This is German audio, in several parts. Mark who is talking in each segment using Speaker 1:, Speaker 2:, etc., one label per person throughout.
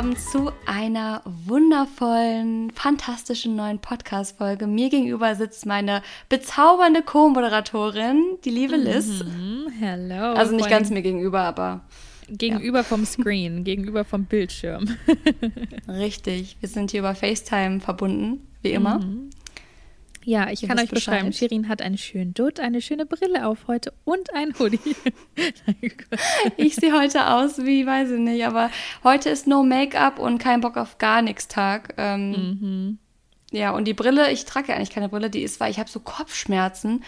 Speaker 1: willkommen zu einer wundervollen, fantastischen neuen Podcast-Folge. Mir gegenüber sitzt meine bezaubernde Co-Moderatorin, die liebe Liz.
Speaker 2: Mhm, hello.
Speaker 1: Also nicht ganz mir gegenüber, aber.
Speaker 2: Gegenüber ja. vom Screen, gegenüber vom Bildschirm.
Speaker 1: Richtig. Wir sind hier über FaceTime verbunden, wie immer. Mhm.
Speaker 2: Ja, ich kann euch beschreiben, Bescheid. Shirin hat einen schönen Dutt, eine schöne Brille auf heute und ein Hoodie.
Speaker 1: ich sehe heute aus wie, weiß ich nicht, aber heute ist No Make-up und kein Bock auf gar nichts Tag. Ähm, mhm. Ja, und die Brille, ich trage ja eigentlich keine Brille, die ist, weil ich habe so Kopfschmerzen.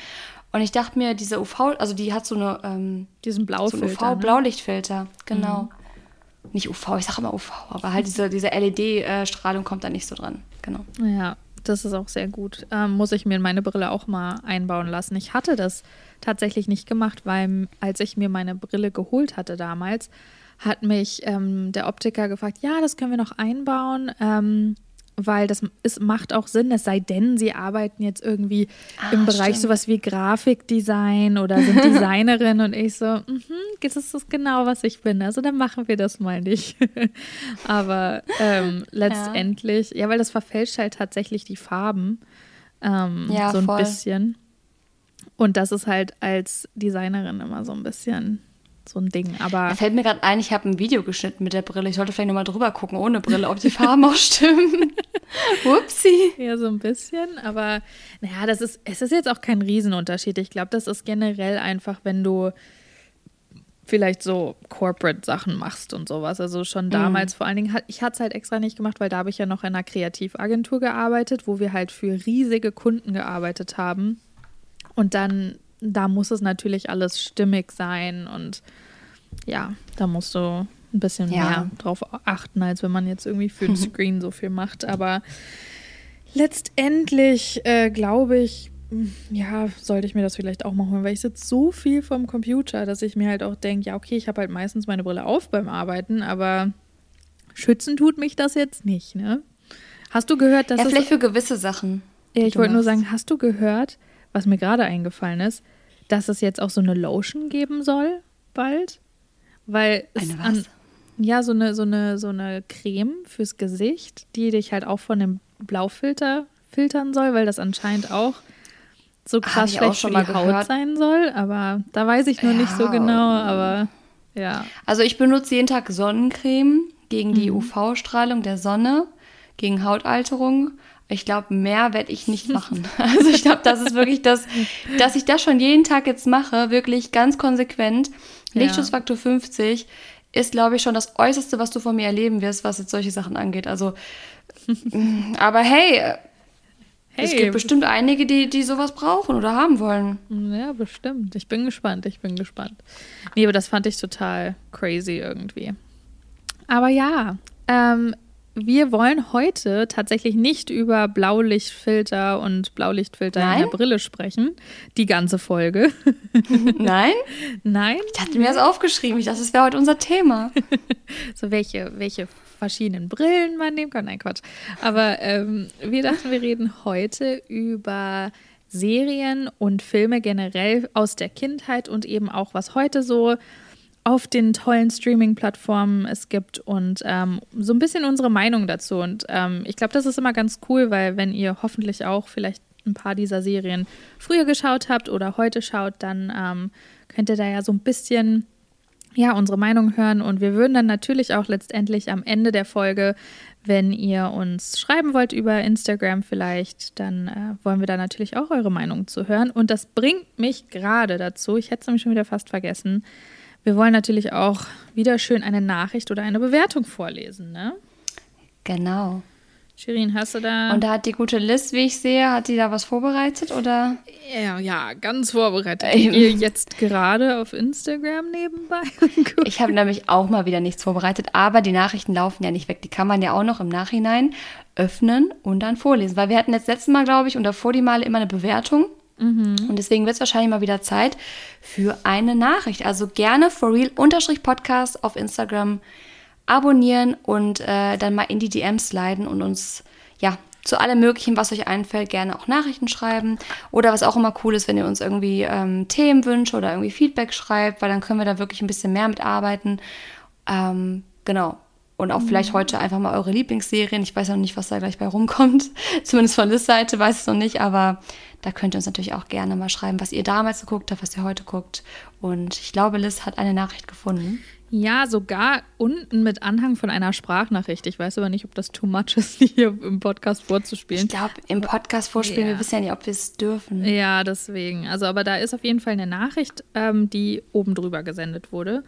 Speaker 1: Und ich dachte mir, diese UV, also die hat so eine, ähm,
Speaker 2: diesen Blaufilter.
Speaker 1: So UV-Blaulichtfilter, ne? genau. Mhm. Nicht UV, ich sage immer UV, aber halt diese, diese LED-Strahlung kommt da nicht so dran. Genau.
Speaker 2: Ja, das ist auch sehr gut. Ähm, muss ich mir in meine Brille auch mal einbauen lassen. Ich hatte das tatsächlich nicht gemacht, weil als ich mir meine Brille geholt hatte damals, hat mich ähm, der Optiker gefragt, ja, das können wir noch einbauen. Ähm, weil das ist, macht auch Sinn, es sei denn, sie arbeiten jetzt irgendwie ah, im Bereich stimmt. sowas wie Grafikdesign oder sind Designerin und ich so, mhm, das ist genau, was ich bin. Also dann machen wir das mal nicht. Aber ähm, letztendlich, ja. ja. weil das verfälscht halt tatsächlich die Farben ähm, ja, so ein voll. bisschen. Und das ist halt als Designerin immer so ein bisschen so ein Ding. Aber
Speaker 1: da fällt mir gerade ein, ich habe ein Video geschnitten mit der Brille. Ich sollte vielleicht nochmal drüber gucken, ohne Brille, ob die Farben auch stimmen. Upsi.
Speaker 2: Ja, so ein bisschen. Aber naja, das ist, es ist jetzt auch kein Riesenunterschied. Ich glaube, das ist generell einfach, wenn du vielleicht so Corporate-Sachen machst und sowas. Also schon mhm. damals, mm. vor allen Dingen, ich hatte es halt extra nicht gemacht, weil da habe ich ja noch in einer Kreativagentur gearbeitet, wo wir halt für riesige Kunden gearbeitet haben. Und dann da muss es natürlich alles stimmig sein und ja, da musst du ein bisschen ja. mehr drauf achten, als wenn man jetzt irgendwie für den Screen so viel macht. Aber letztendlich äh, glaube ich, hm, ja, sollte ich mir das vielleicht auch mal holen, weil ich sitze so viel vom Computer, dass ich mir halt auch denke, ja, okay, ich habe halt meistens meine Brille auf beim Arbeiten, aber schützen tut mich das jetzt nicht, ne? Hast du gehört, dass
Speaker 1: ja, vielleicht für gewisse Sachen.
Speaker 2: Ja, ich wollte nur sagen, hast du gehört, was mir gerade eingefallen ist, dass es jetzt auch so eine Lotion geben soll, bald. Weil
Speaker 1: eine was? An,
Speaker 2: ja, so eine, so, eine, so eine Creme fürs Gesicht, die dich halt auch von dem Blaufilter filtern soll, weil das anscheinend auch so krass schlecht für die Haut gehört. sein soll. Aber da weiß ich nur ja. nicht so genau, aber ja.
Speaker 1: Also ich benutze jeden Tag Sonnencreme gegen die mhm. UV-Strahlung der Sonne, gegen Hautalterung ich glaube, mehr werde ich nicht machen. Also ich glaube, das ist wirklich das, dass ich das schon jeden Tag jetzt mache, wirklich ganz konsequent. Lichtschutzfaktor 50 ist, glaube ich, schon das Äußerste, was du von mir erleben wirst, was jetzt solche Sachen angeht. Also, aber hey, hey, es gibt bestimmt einige, die, die sowas brauchen oder haben wollen.
Speaker 2: Ja, bestimmt. Ich bin gespannt, ich bin gespannt. Nee, aber das fand ich total crazy irgendwie. Aber ja, ähm, wir wollen heute tatsächlich nicht über Blaulichtfilter und Blaulichtfilter Nein? in der Brille sprechen. Die ganze Folge.
Speaker 1: Nein?
Speaker 2: Nein?
Speaker 1: Ich hatte mir das aufgeschrieben. Ich dachte, das wäre heute unser Thema.
Speaker 2: so, welche, welche verschiedenen Brillen man nehmen kann. Nein, Quatsch. Aber ähm, wir dachten, wir reden heute über Serien und Filme generell aus der Kindheit und eben auch, was heute so auf den tollen Streaming-Plattformen es gibt und ähm, so ein bisschen unsere Meinung dazu. Und ähm, ich glaube, das ist immer ganz cool, weil wenn ihr hoffentlich auch vielleicht ein paar dieser Serien früher geschaut habt oder heute schaut, dann ähm, könnt ihr da ja so ein bisschen ja, unsere Meinung hören. Und wir würden dann natürlich auch letztendlich am Ende der Folge, wenn ihr uns schreiben wollt über Instagram vielleicht, dann äh, wollen wir da natürlich auch eure Meinung zu hören. Und das bringt mich gerade dazu, ich hätte es nämlich schon wieder fast vergessen, wir wollen natürlich auch wieder schön eine Nachricht oder eine Bewertung vorlesen, ne?
Speaker 1: Genau.
Speaker 2: Shirin, hast du da.
Speaker 1: Und da hat die gute Liz, wie ich sehe, hat die da was vorbereitet oder?
Speaker 2: Ja, ja, ganz vorbereitet. Ähm. Ihr jetzt gerade auf Instagram nebenbei?
Speaker 1: ich habe nämlich auch mal wieder nichts vorbereitet, aber die Nachrichten laufen ja nicht weg. Die kann man ja auch noch im Nachhinein öffnen und dann vorlesen. Weil wir hatten jetzt letztes Mal, glaube ich, und davor die Male immer eine Bewertung. Mhm. Und deswegen wird es wahrscheinlich mal wieder Zeit für eine Nachricht. Also gerne for real Podcast auf Instagram abonnieren und äh, dann mal in die DMs sliden und uns ja zu allem Möglichen, was euch einfällt, gerne auch Nachrichten schreiben. Oder was auch immer cool ist, wenn ihr uns irgendwie ähm, Themen wünscht oder irgendwie Feedback schreibt, weil dann können wir da wirklich ein bisschen mehr mitarbeiten. Ähm, genau. Und auch mhm. vielleicht heute einfach mal eure Lieblingsserien. Ich weiß noch nicht, was da gleich bei rumkommt. Zumindest von Liz Seite weiß ich es noch nicht, aber da könnt ihr uns natürlich auch gerne mal schreiben, was ihr damals geguckt habt, was ihr heute guckt. Und ich glaube, Liz hat eine Nachricht gefunden.
Speaker 2: Ja, sogar unten mit Anhang von einer Sprachnachricht. Ich weiß aber nicht, ob das too much ist, hier im Podcast vorzuspielen.
Speaker 1: Ich glaube, im Podcast vorspielen, ja. wir wissen ja nicht, ob wir es dürfen.
Speaker 2: Ja, deswegen. Also, aber da ist auf jeden Fall eine Nachricht, ähm, die oben drüber gesendet wurde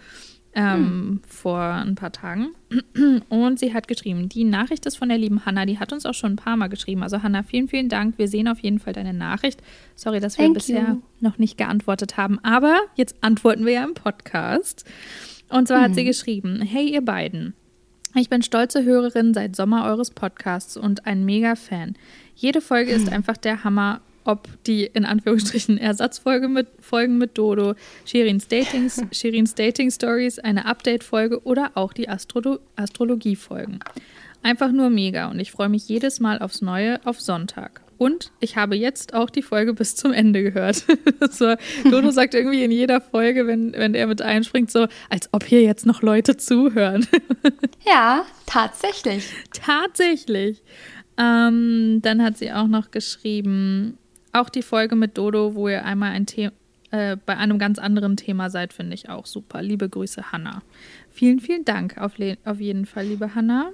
Speaker 2: ähm, hm. vor ein paar Tagen. Und sie hat geschrieben, die Nachricht ist von der lieben Hanna, die hat uns auch schon ein paar Mal geschrieben. Also Hanna, vielen, vielen Dank. Wir sehen auf jeden Fall deine Nachricht. Sorry, dass wir Thank bisher you. noch nicht geantwortet haben, aber jetzt antworten wir ja im Podcast. Und zwar hm. hat sie hm. geschrieben, hey ihr beiden. Ich bin stolze Hörerin seit Sommer eures Podcasts und ein mega Fan. Jede Folge ist einfach der Hammer ob die in Anführungsstrichen Ersatzfolge mit Folgen mit Dodo, Shirins Dating, Shirins Dating Stories, eine Update-Folge oder auch die Astro Astrologie-Folgen. Einfach nur mega und ich freue mich jedes Mal aufs Neue auf Sonntag. Und ich habe jetzt auch die Folge bis zum Ende gehört. so, Dodo sagt irgendwie in jeder Folge, wenn, wenn er mit einspringt, so, als ob hier jetzt noch Leute zuhören.
Speaker 1: ja, tatsächlich.
Speaker 2: Tatsächlich. Ähm, dann hat sie auch noch geschrieben, auch die Folge mit Dodo, wo ihr einmal ein The äh, bei einem ganz anderen Thema seid, finde ich auch super. Liebe Grüße, Hanna. Vielen, vielen Dank auf, auf jeden Fall, liebe Hanna.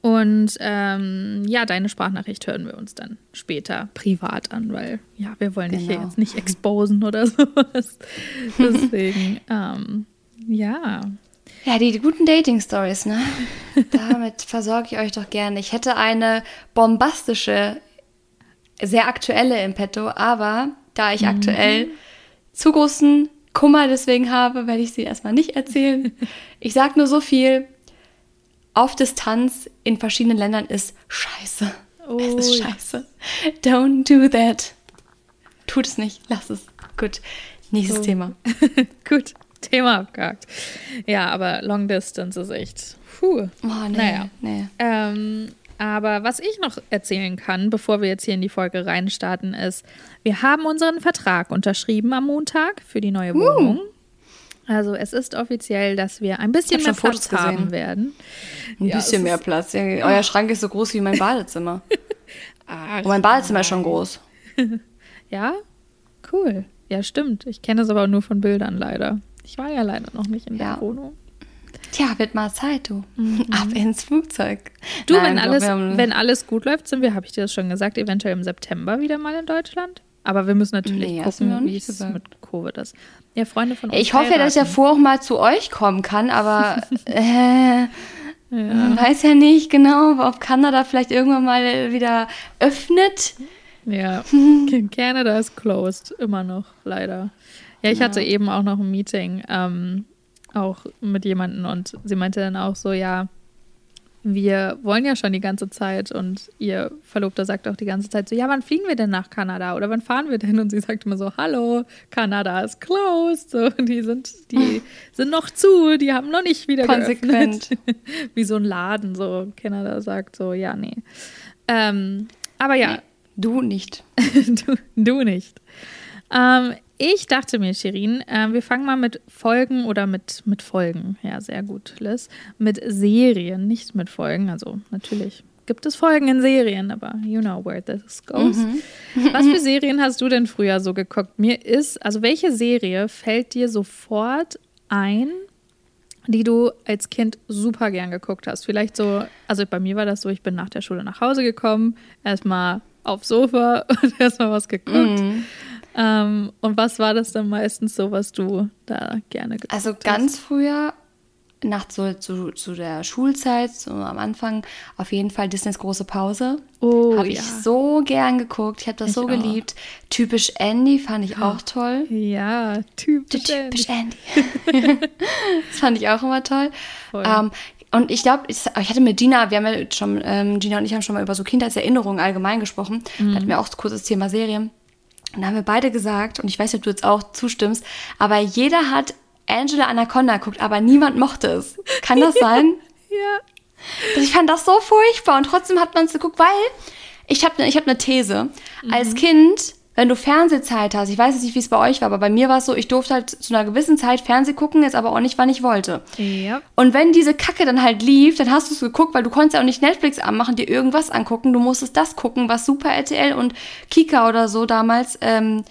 Speaker 2: Und ähm, ja, deine Sprachnachricht hören wir uns dann später privat an, weil ja, wir wollen dich genau. hier jetzt nicht exposen oder sowas. Deswegen, ähm, ja.
Speaker 1: Ja, die, die guten Dating-Stories, ne? Damit versorge ich euch doch gerne. Ich hätte eine bombastische sehr aktuelle im Petto, aber da ich mhm. aktuell zu großen Kummer deswegen habe, werde ich sie erstmal nicht erzählen. Ich sage nur so viel. Auf Distanz in verschiedenen Ländern ist scheiße. Oh, es ist scheiße. Ja. Don't do that. Tut es nicht. Lass es. Gut. Nächstes so. Thema.
Speaker 2: Gut. Thema abgehakt. Ja, aber Long Distance ist echt. Puh. Oh, nee, naja. Nee. Ähm, aber was ich noch erzählen kann, bevor wir jetzt hier in die Folge reinstarten, ist, wir haben unseren Vertrag unterschrieben am Montag für die neue Wohnung. Uh. Also es ist offiziell, dass wir ein bisschen mehr Platz haben gesehen. werden.
Speaker 1: Ein ja, bisschen mehr Platz. Ja, euer Schrank ist so groß wie mein Badezimmer. Ach, Und mein Badezimmer nein. ist schon groß.
Speaker 2: ja, cool. Ja, stimmt. Ich kenne es aber nur von Bildern leider. Ich war ja leider noch nicht in der ja. Wohnung.
Speaker 1: Tja, wird mal Zeit, du. Mhm. Ab ins Flugzeug.
Speaker 2: Du, Nein, wenn, alles, wenn alles gut läuft, sind wir, habe ich dir das schon gesagt, eventuell im September wieder mal in Deutschland. Aber wir müssen natürlich nee, gucken, wie es mit Covid ist. Ja, Freunde von uns.
Speaker 1: Ich hoffe ja, dass ich davor auch mal zu euch kommen kann, aber äh, ja. weiß ja nicht genau, ob Kanada vielleicht irgendwann mal wieder öffnet.
Speaker 2: Ja, Canada ist closed, immer noch, leider. Ja, ich ja. hatte eben auch noch ein Meeting ähm, auch mit jemandem und sie meinte dann auch so, ja, wir wollen ja schon die ganze Zeit und ihr Verlobter sagt auch die ganze Zeit so, ja, wann fliegen wir denn nach Kanada oder wann fahren wir denn? Und sie sagt immer so, hallo, Kanada ist closed, so, die sind, die sind noch zu, die haben noch nicht wieder Konsequent. geöffnet. Wie so ein Laden, so Kanada sagt so, ja, nee. Ähm, aber ja. Nee,
Speaker 1: du nicht.
Speaker 2: du, du nicht. Ähm, ich dachte mir, Shirin, äh, wir fangen mal mit Folgen oder mit, mit Folgen. Ja, sehr gut, Liz. Mit Serien, nicht mit Folgen. Also natürlich gibt es Folgen in Serien, aber you know where this goes. Mhm. Was für Serien hast du denn früher so geguckt? Mir ist, also welche Serie fällt dir sofort ein, die du als Kind super gern geguckt hast? Vielleicht so, also bei mir war das so, ich bin nach der Schule nach Hause gekommen, erstmal aufs Sofa und erstmal was geguckt. Mhm. Ähm, und was war das dann meistens so, was du da gerne
Speaker 1: geguckt Also ganz hast? früher, nach so, zu, zu der Schulzeit, so am Anfang, auf jeden Fall Disneys große Pause. Oh, habe ja. ich so gern geguckt. Ich habe das ich so geliebt. Auch. Typisch Andy fand ich auch toll.
Speaker 2: Ja, typisch,
Speaker 1: typisch Andy. das fand ich auch immer toll. Ähm, und ich glaube, ich, ich, hatte mit Gina, wir haben ja schon, ähm, Gina und ich haben schon mal über so Kindheitserinnerungen allgemein gesprochen. Mhm. Da hatten wir auch kurz das Thema Serien. Und da haben wir beide gesagt, und ich weiß nicht, ob du jetzt auch zustimmst, aber jeder hat Angela Anaconda geguckt, aber niemand mochte es. Kann das sein?
Speaker 2: ja.
Speaker 1: Ich fand das so furchtbar und trotzdem hat man es geguckt, weil ich habe ne, ich hab eine These. Mhm. Als Kind wenn du Fernsehzeit hast, ich weiß jetzt nicht, wie es bei euch war, aber bei mir war es so, ich durfte halt zu einer gewissen Zeit Fernseh gucken, jetzt aber auch nicht, wann ich wollte.
Speaker 2: Ja.
Speaker 1: Und wenn diese Kacke dann halt lief, dann hast du es geguckt, weil du konntest ja auch nicht Netflix anmachen, dir irgendwas angucken. Du musstest das gucken, was Super RTL und Kika oder so damals, ähm,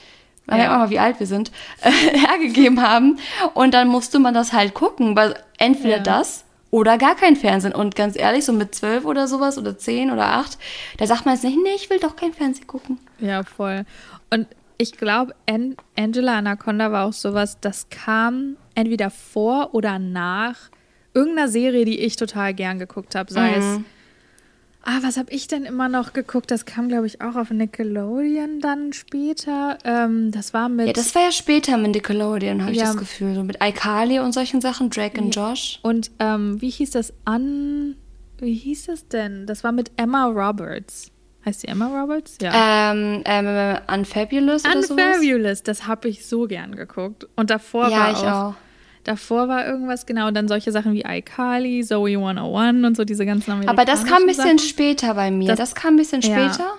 Speaker 1: man
Speaker 2: Ja.
Speaker 1: merkt auch mal, wie alt wir sind, äh, hergegeben haben. Und dann musste man das halt gucken, weil entweder
Speaker 2: Ja.
Speaker 1: das oder gar kein Fernsehen. Und ganz ehrlich, so mit zwölf oder sowas oder zehn oder acht, da sagt man jetzt nicht, nee, ich will doch kein Fernsehen gucken.
Speaker 2: Ja, voll. Und ich glaube, An Angela Anaconda war auch sowas, das kam entweder vor oder nach irgendeiner Serie, die ich total gern geguckt habe. Sei es,
Speaker 1: Mhm.
Speaker 2: Ah, was habe ich denn immer noch geguckt? Das kam, glaube ich, auch auf Nickelodeon dann später. Ähm, das war mit.
Speaker 1: Ja, das war ja später mit Nickelodeon, habe ich
Speaker 2: Ja.
Speaker 1: das Gefühl. So mit iCarly und solchen Sachen, Drake und Josh.
Speaker 2: und ähm, wie hieß das an. Wie hieß das denn? Das war mit Emma Roberts. Heißt sie Emma Roberts? Ja.
Speaker 1: Ähm, ähm, Unfabulous oder sowas?
Speaker 2: Unfabulous, das habe ich so gern geguckt. Und davor
Speaker 1: Ja,
Speaker 2: war
Speaker 1: ich
Speaker 2: auch,
Speaker 1: auch.
Speaker 2: Davor war irgendwas, genau, und dann solche Sachen wie iCarly, Zoe 101 und so diese ganzen
Speaker 1: Aber das kam ein bisschen
Speaker 2: amerikanischen
Speaker 1: später bei mir.
Speaker 2: Das-
Speaker 1: Das, kam ein bisschen
Speaker 2: Ja.
Speaker 1: später.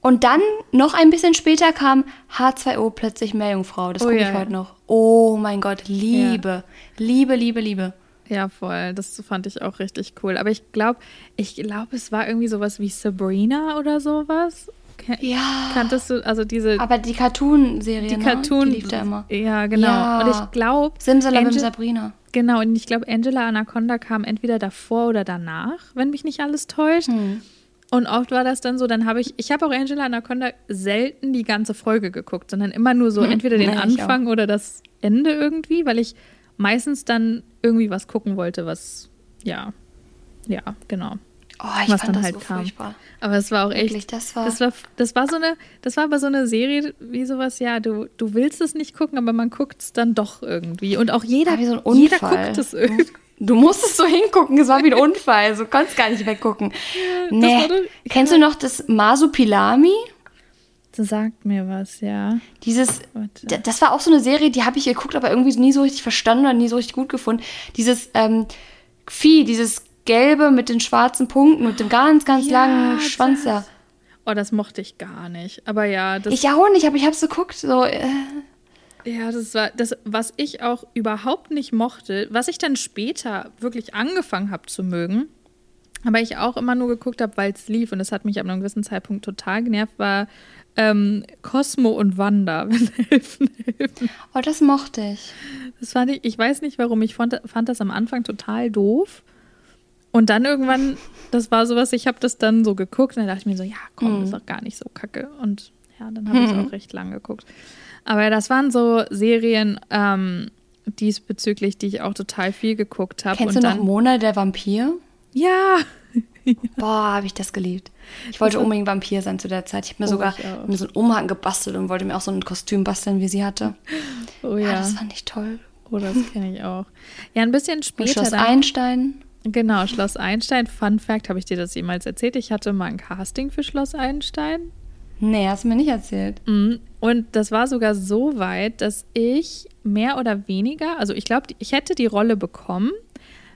Speaker 1: Und dann noch ein bisschen später kam H2O plötzlich Meerjungfrau. Das
Speaker 2: Oh
Speaker 1: gucke
Speaker 2: ja,
Speaker 1: ich
Speaker 2: ja.
Speaker 1: heute noch. Oh mein Gott, Liebe. Liebe, Liebe, Liebe.
Speaker 2: Sachen. Ja, voll. Das fand ich auch richtig cool. Aber ich glaube, ich glaube, es war irgendwie sowas wie Sabrina oder sowas.
Speaker 1: Ja.
Speaker 2: Kanntest du, also diese,
Speaker 1: Aber die Cartoon-Serie,
Speaker 2: die
Speaker 1: ne?
Speaker 2: Cartoon.
Speaker 1: die lief da immer.
Speaker 2: Ja, genau.
Speaker 1: Ja.
Speaker 2: Und ich glaube,
Speaker 1: Simsalabim
Speaker 2: Angel-
Speaker 1: Sabrina.
Speaker 2: Genau, und ich glaube, Angela Anaconda kam entweder davor oder danach, wenn mich nicht alles täuscht.
Speaker 1: Hm.
Speaker 2: Und oft war das dann so, dann habe ich, ich habe auch Angela Anaconda selten die ganze Folge geguckt, sondern immer nur so entweder den
Speaker 1: ich
Speaker 2: Anfang oder das Ende irgendwie, weil ich meistens dann irgendwie was gucken wollte, was, ja, ja, genau.
Speaker 1: Oh, ich
Speaker 2: Was
Speaker 1: fand
Speaker 2: dann
Speaker 1: das
Speaker 2: halt
Speaker 1: so
Speaker 2: kam.
Speaker 1: furchtbar.
Speaker 2: Aber es war auch echt,
Speaker 1: Wirklich, das war-
Speaker 2: das war, das war so eine, das war aber so eine Serie wie sowas, ja, du, du willst es nicht gucken, aber man guckt es dann doch irgendwie. Und auch jeder,
Speaker 1: wie so ein
Speaker 2: jeder
Speaker 1: Unfall.
Speaker 2: guckt es irgendwie.
Speaker 1: Du musstest so hingucken, es war wie ein Unfall. Du konntest gar nicht weggucken. nee.
Speaker 2: doch-
Speaker 1: Kennst du noch das Masupilami?
Speaker 2: Das sagt mir was, ja.
Speaker 1: Dieses,
Speaker 2: Warte.
Speaker 1: das war auch so eine Serie, die habe ich geguckt, aber irgendwie nie so richtig verstanden oder nie so richtig gut gefunden. Dieses ähm, Vieh, dieses gelbe mit den schwarzen Punkten, mit dem ganz, ganz
Speaker 2: Ja,
Speaker 1: langen Schwanz da.
Speaker 2: Oh, das mochte ich gar nicht. Aber ja, das,
Speaker 1: Ich auch nicht, aber ich habe es geguckt. So, äh,
Speaker 2: ja, das war das, was ich auch überhaupt nicht mochte, was ich dann später wirklich angefangen habe zu mögen, aber ich auch immer nur geguckt habe, weil es lief und das hat mich ab einem gewissen Zeitpunkt total genervt, war ähm, Cosmo und Wanda, wenn helfen, helfen.
Speaker 1: oh, das mochte ich.
Speaker 2: Das fand ich, ich weiß nicht warum, ich fand, fand das am Anfang total doof. Und dann irgendwann, das war sowas, ich habe das dann so geguckt und dann dachte ich mir so, ja, komm, das ist doch gar nicht so kacke. Und ja, dann habe ich es auch recht lang geguckt. Aber das waren so Serien ähm, diesbezüglich, die ich auch total viel geguckt habe.
Speaker 1: Kennst
Speaker 2: und
Speaker 1: du noch Mona der Vampir?
Speaker 2: Ja,
Speaker 1: Boah, habe ich das geliebt. Ich wollte unbedingt Vampir sein zu der Zeit. Ich habe mir
Speaker 2: Oh,
Speaker 1: sogar mir so einen Umhang gebastelt und wollte mir auch so ein Kostüm basteln, wie sie hatte.
Speaker 2: oh
Speaker 1: Ja,
Speaker 2: ja,
Speaker 1: das fand ich toll.
Speaker 2: oh, das kenne ich auch. Ja, ein bisschen
Speaker 1: Und
Speaker 2: später.
Speaker 1: Schloss
Speaker 2: dann-
Speaker 1: Einstein.
Speaker 2: Genau, Schloss Einstein. Fun Fact, habe ich dir das jemals erzählt? Ich hatte mal ein Casting für Schloss Einstein.
Speaker 1: Nee, hast du mir nicht erzählt.
Speaker 2: Mhm. Und das war sogar so weit, dass ich mehr oder weniger, also ich glaube, ich hätte die Rolle bekommen,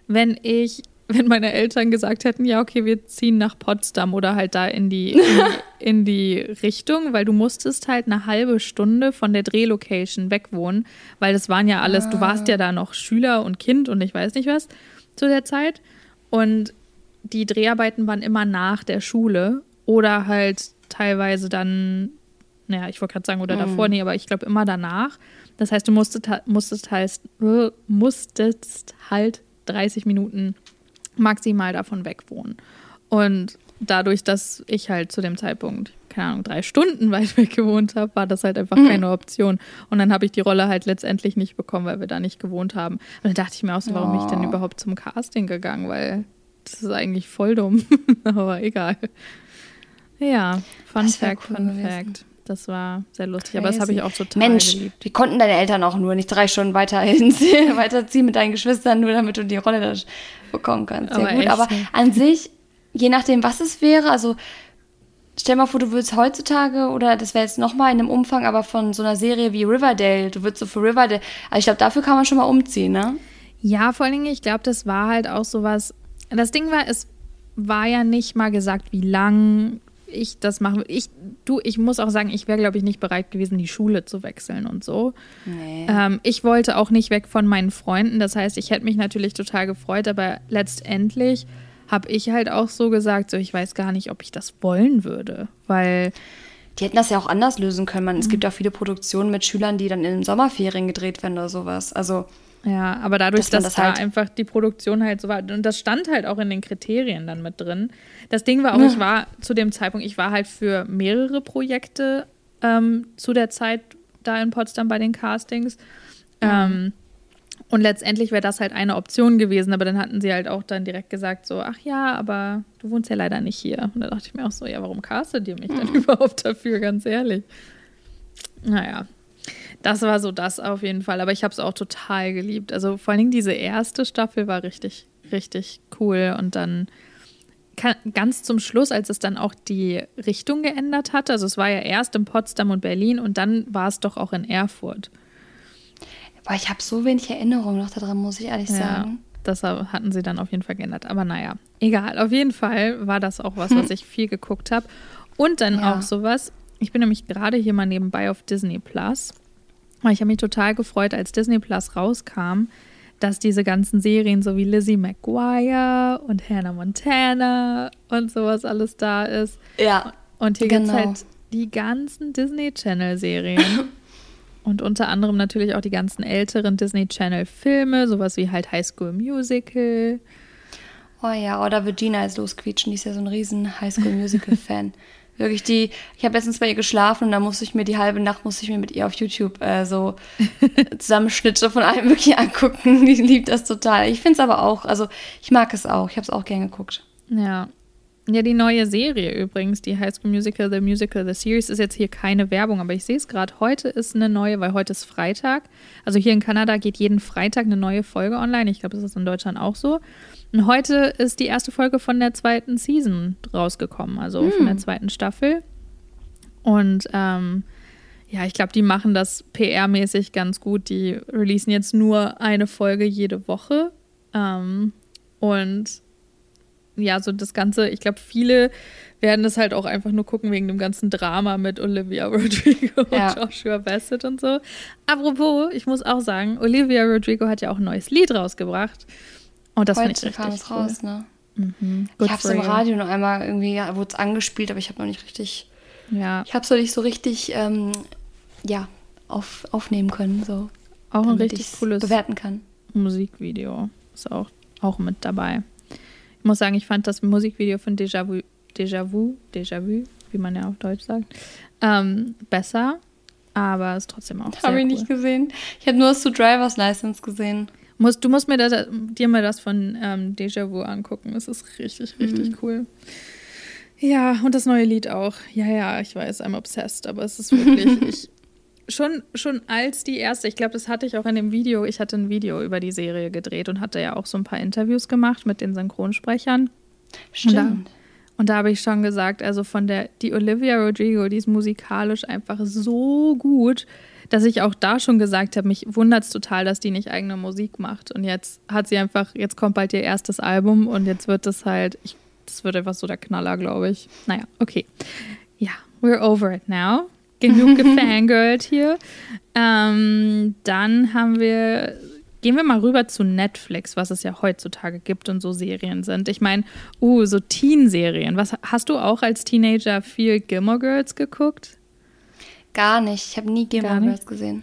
Speaker 2: wenn ich, wenn meine Eltern gesagt hätten, ja, okay, wir ziehen nach Potsdam oder halt da in die, in die, in die Richtung, weil du musstest halt eine halbe Stunde von der Drehlocation wegwohnen, weil das waren ja alles, du warst ja da noch Schüler und Kind und ich weiß nicht was zu der Zeit. Und die Dreharbeiten waren immer nach der Schule oder halt teilweise dann, naja, ich wollte gerade sagen, oder davor, nee, aber ich glaube immer danach. Das heißt, du musstest, musstest, halt, musstest halt 30 Minuten maximal davon weg wohnen. Und dadurch, dass ich halt zu dem Zeitpunkt, keine Ahnung, drei Stunden weit weg gewohnt habe, war das halt einfach keine Option. Und dann habe ich die Rolle halt letztendlich nicht bekommen, weil wir da nicht gewohnt haben. Und dann dachte ich mir auch so, warum bin ich denn
Speaker 1: Oh.
Speaker 2: überhaupt zum Casting gegangen? Weil das ist eigentlich voll dumm. Aber egal. Ja, Fun Fact,
Speaker 1: cool
Speaker 2: Fun
Speaker 1: gewesen.
Speaker 2: Fact. Das war sehr lustig, aber das habe ich auch total
Speaker 1: Mensch,
Speaker 2: geliebt.
Speaker 1: wie konnten deine Eltern auch nur nicht drei Stunden weiter hinziehen, weiterziehen mit deinen Geschwistern, nur damit du die Rolle da bekommen kannst. Sehr
Speaker 2: Aber
Speaker 1: gut.
Speaker 2: echt,
Speaker 1: Aber an sich, je nachdem, was es wäre, also stell mal vor, du würdest heutzutage, oder das wäre jetzt nochmal in einem Umfang, aber von so einer Serie wie Riverdale, du würdest so für Riverdale, also ich glaube, dafür kann man schon mal umziehen, ne?
Speaker 2: Ja, vor allen Dingen, ich glaube, das war halt auch sowas. Das Ding war, es war ja nicht mal gesagt, wie lang ich das machen. Ich, du, ich muss auch sagen, ich wäre, glaube ich, nicht bereit gewesen, die Schule zu wechseln und so.
Speaker 1: Nee.
Speaker 2: Ähm, ich wollte auch nicht weg von meinen Freunden. Das heißt, ich hätte mich natürlich total gefreut, aber letztendlich habe ich halt auch so gesagt, so ich weiß gar nicht, ob ich das wollen würde, weil
Speaker 1: Die hätten das ja auch anders lösen können. Man, Es
Speaker 2: Mhm.
Speaker 1: gibt ja auch viele Produktionen mit Schülern, die dann in den Sommerferien gedreht werden oder sowas. Also,
Speaker 2: Ja, aber dadurch,
Speaker 1: Dass
Speaker 2: dass,
Speaker 1: das
Speaker 2: da
Speaker 1: halt-
Speaker 2: einfach die Produktion halt so war, und das stand halt auch in den Kriterien dann mit drin. Das Ding war auch, ich war zu dem Zeitpunkt, ich war halt für mehrere Projekte ähm, zu der Zeit da in Potsdam bei den Castings. Ähm, und letztendlich wäre das halt eine Option gewesen, aber dann hatten sie halt auch dann direkt gesagt, so, ach ja, aber du wohnst ja leider nicht hier. Und da dachte ich mir auch so, ja, warum castet ihr mich denn überhaupt dafür, ganz ehrlich? Naja, das war so das auf jeden Fall. Aber ich habe es auch total geliebt. Also vor allen Dingen diese erste Staffel war richtig, richtig cool. Und dann ganz zum Schluss, als es dann auch die Richtung geändert hatte, also es war ja erst in Potsdam und Berlin und dann war es doch auch in Erfurt.
Speaker 1: Boah, ich habe so wenig Erinnerung noch daran, muss ich ehrlich
Speaker 2: Ja,
Speaker 1: sagen.
Speaker 2: das hatten sie dann auf jeden Fall geändert. Aber naja, egal. Auf jeden Fall war das auch was, was ich viel geguckt habe. Und dann
Speaker 1: Ja.
Speaker 2: auch sowas. Ich bin nämlich gerade hier mal nebenbei auf Disney Plus. Ich habe mich total gefreut, als Disney Plus rauskam, dass diese ganzen Serien so wie Lizzie McGuire und Hannah Montana und sowas alles da ist.
Speaker 1: Ja.
Speaker 2: Und hier gibt es
Speaker 1: Genau.
Speaker 2: halt die ganzen Disney Channel-Serien. Und unter anderem natürlich auch die ganzen älteren Disney Channel-Filme, sowas wie halt High School Musical.
Speaker 1: Oh ja, oder Virginia ist losquietschen, die ist ja so ein riesen Highschool-Musical-Fan. Wirklich die, ich habe letztens bei ihr geschlafen und da musste ich mir die halbe Nacht, musste ich mir mit ihr auf YouTube äh, so Zusammenschnitte von allem wirklich angucken. Die liebt das total. Ich finde es aber auch, also ich mag es auch, ich habe es auch gern geguckt.
Speaker 2: Ja. Ja, die neue Serie übrigens, die High School Musical, The Musical, The Series, ist jetzt hier keine Werbung, aber ich sehe es gerade. Heute ist eine neue, weil heute ist Freitag. Also hier in Kanada geht jeden Freitag eine neue Folge online. Ich glaube, das ist in Deutschland auch so. Und heute ist die erste Folge von der zweiten Season rausgekommen, also von der zweiten Staffel. Und ähm, ja, ich glaube, die machen das PR-mäßig ganz gut. Die releasen jetzt nur eine Folge jede Woche. Ähm, und ja, so das Ganze, ich glaube, viele werden das halt auch einfach nur gucken wegen dem ganzen Drama mit Olivia Rodrigo und
Speaker 1: Ja.
Speaker 2: Joshua Bassett und so. Apropos, ich muss auch sagen, Olivia Rodrigo hat ja auch ein neues Lied rausgebracht. Und das finde ich
Speaker 1: Heute
Speaker 2: richtig
Speaker 1: kam es
Speaker 2: cool.
Speaker 1: raus, ne?
Speaker 2: Good
Speaker 1: ich habe es im. Radio noch einmal irgendwie, ja, wurde es angespielt, aber ich habe noch nicht richtig,
Speaker 2: Ja,
Speaker 1: ich habe es noch nicht so richtig, ähm, ja, auf, aufnehmen können, so.
Speaker 2: auch ein richtig cooles
Speaker 1: bewerten kann.
Speaker 2: Musikvideo. Ist auch, auch mit dabei. Ich muss sagen, ich fand das Musikvideo von Déjà Vu, Déjà Vu, Déjà Vu, wie man ja auf Deutsch sagt, ähm, besser, aber ist trotzdem auch
Speaker 1: Habe ich
Speaker 2: cool.
Speaker 1: nicht gesehen. Ich habe nur das zu Drivers License gesehen.
Speaker 2: Musst, du musst mir das, dir mal das von ähm, Déjà Vu angucken. Es ist richtig, richtig
Speaker 1: Mhm.
Speaker 2: cool. Ja, und das neue Lied auch. Ja, ja, ich weiß, I'm obsessed, aber es ist wirklich, ich, schon, schon als die erste, ich glaube, das hatte ich auch in dem Video, ich hatte ein Video über die Serie gedreht und hatte ja auch so ein paar Interviews gemacht mit den Synchronsprechern.
Speaker 1: Stimmt.
Speaker 2: Und da habe ich schon gesagt, also von der, die Olivia Rodrigo, die ist musikalisch einfach so gut, dass ich auch da schon gesagt habe, mich wundert es total, dass die nicht eigene Musik macht. Und jetzt hat sie einfach, jetzt kommt bald ihr erstes Album und jetzt wird das halt, ich, das wird einfach so der Knaller, glaube ich. Naja, okay. Ja, we're over it now. Genug gefangirlt hier. Ähm, dann haben wir, gehen wir mal rüber zu Netflix, was es ja heutzutage gibt und so Serien sind. Ich meine, uh, so Teen-Serien. Was hast du auch als Teenager viel Gilmore Girls geguckt?
Speaker 1: Gar nicht. Ich habe nie Gilmore? Girls gesehen.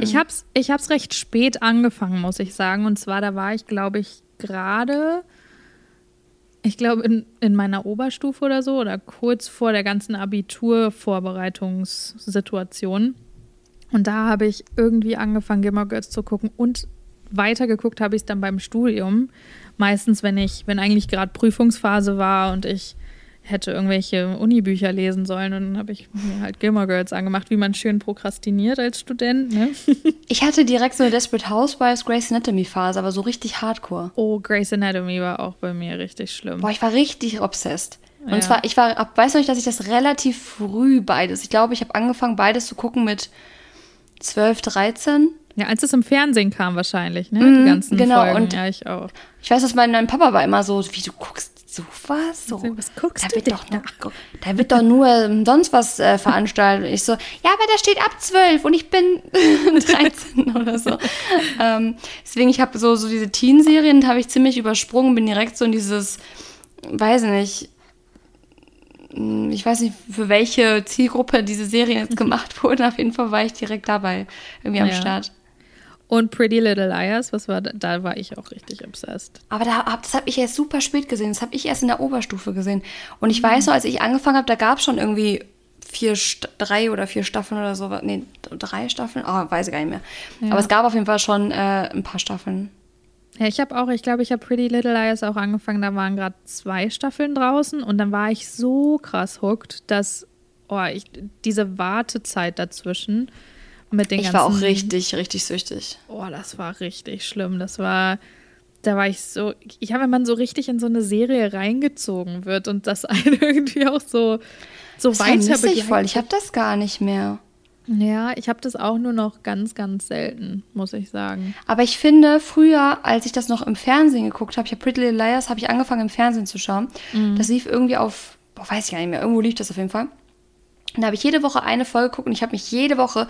Speaker 2: Ich hab's, ich hab's recht spät angefangen, muss ich sagen. Und zwar, da war ich, glaube ich, gerade, ich glaube, in, in meiner Oberstufe oder so oder kurz vor der ganzen Abiturvorbereitungssituation. Und da habe ich irgendwie angefangen, Gilmore Girls zu gucken und weitergeguckt habe ich es dann beim Studium. Meistens, wenn ich, wenn eigentlich gerade Prüfungsphase war und ich hätte irgendwelche Unibücher lesen sollen, und dann habe ich mir halt Gilmore Girls angemacht, wie man schön prokrastiniert als Student. Ne?
Speaker 1: Ich hatte direkt so eine Desperate Housewives Grey's Anatomy Phase, aber so richtig hardcore.
Speaker 2: Oh, Grey's Anatomy war auch bei mir richtig schlimm.
Speaker 1: Boah, ich war richtig obsessed. Und
Speaker 2: Ja.
Speaker 1: zwar, ich war, ab, weiß noch nicht, dass ich das relativ früh beides. Ich glaube, ich habe angefangen, beides zu gucken mit 12, 13.
Speaker 2: Ja, als es im Fernsehen kam wahrscheinlich, ne?
Speaker 1: Mhm,
Speaker 2: Die ganzen
Speaker 1: genau,
Speaker 2: Folgen.
Speaker 1: und-
Speaker 2: ja, ich auch.
Speaker 1: Ich weiß, dass mein, mein Papa war immer so, wie du guckst sowas? So,
Speaker 2: was guckst
Speaker 1: da
Speaker 2: du
Speaker 1: wird doch nur, Da wird doch nur ähm, sonst was äh, veranstaltet. Ich so, ja, aber da steht ab 12 und ich bin 13 oder so. Ähm, deswegen, ich habe so, so diese Teen-Serien, habe ich ziemlich übersprungen, bin direkt so in dieses, weiß nicht, hm, ich weiß nicht, für welche Zielgruppe diese Serien jetzt gemacht wurden. Auf jeden Fall war ich direkt dabei, irgendwie am
Speaker 2: Ja.
Speaker 1: Start.
Speaker 2: Und Pretty Little Liars, was war da? Da war ich auch richtig obsessed.
Speaker 1: Aber da, hab- das habe ich erst super spät gesehen. Das habe ich erst in der Oberstufe gesehen. Und ich weiß noch, als ich angefangen habe, da gab es schon irgendwie vier, drei oder vier Staffeln oder so. Nee, drei Staffeln? Oh, weiß ich gar nicht mehr.
Speaker 2: Ja.
Speaker 1: Aber es gab auf jeden Fall schon äh, ein paar Staffeln.
Speaker 2: Ja, ich habe auch, ich glaube, ich habe Pretty Little Liars auch angefangen, da waren gerade zwei Staffeln draußen und dann war ich so krass hooked, dass oh, ich, diese Wartezeit dazwischen mit den
Speaker 1: Ich war auch richtig, richtig süchtig.
Speaker 2: Oh, das war richtig schlimm. Das war, da war ich so, ich habe, wenn man so richtig in so eine Serie reingezogen wird und das einen irgendwie auch so, so
Speaker 1: Das
Speaker 2: weiter
Speaker 1: ich voll.
Speaker 2: begleitet.
Speaker 1: Ich habe das gar nicht mehr.
Speaker 2: Ja, ich habe das auch nur noch ganz, ganz selten, muss ich sagen.
Speaker 1: Aber ich finde, früher, als ich das noch im Fernsehen geguckt habe, ich habe Pretty Little Liars, habe ich angefangen im Fernsehen zu schauen. Das lief irgendwie auf, boah, weiß ich gar nicht mehr, irgendwo lief das auf jeden Fall. Und da habe ich jede Woche eine Folge geguckt und ich habe mich jede Woche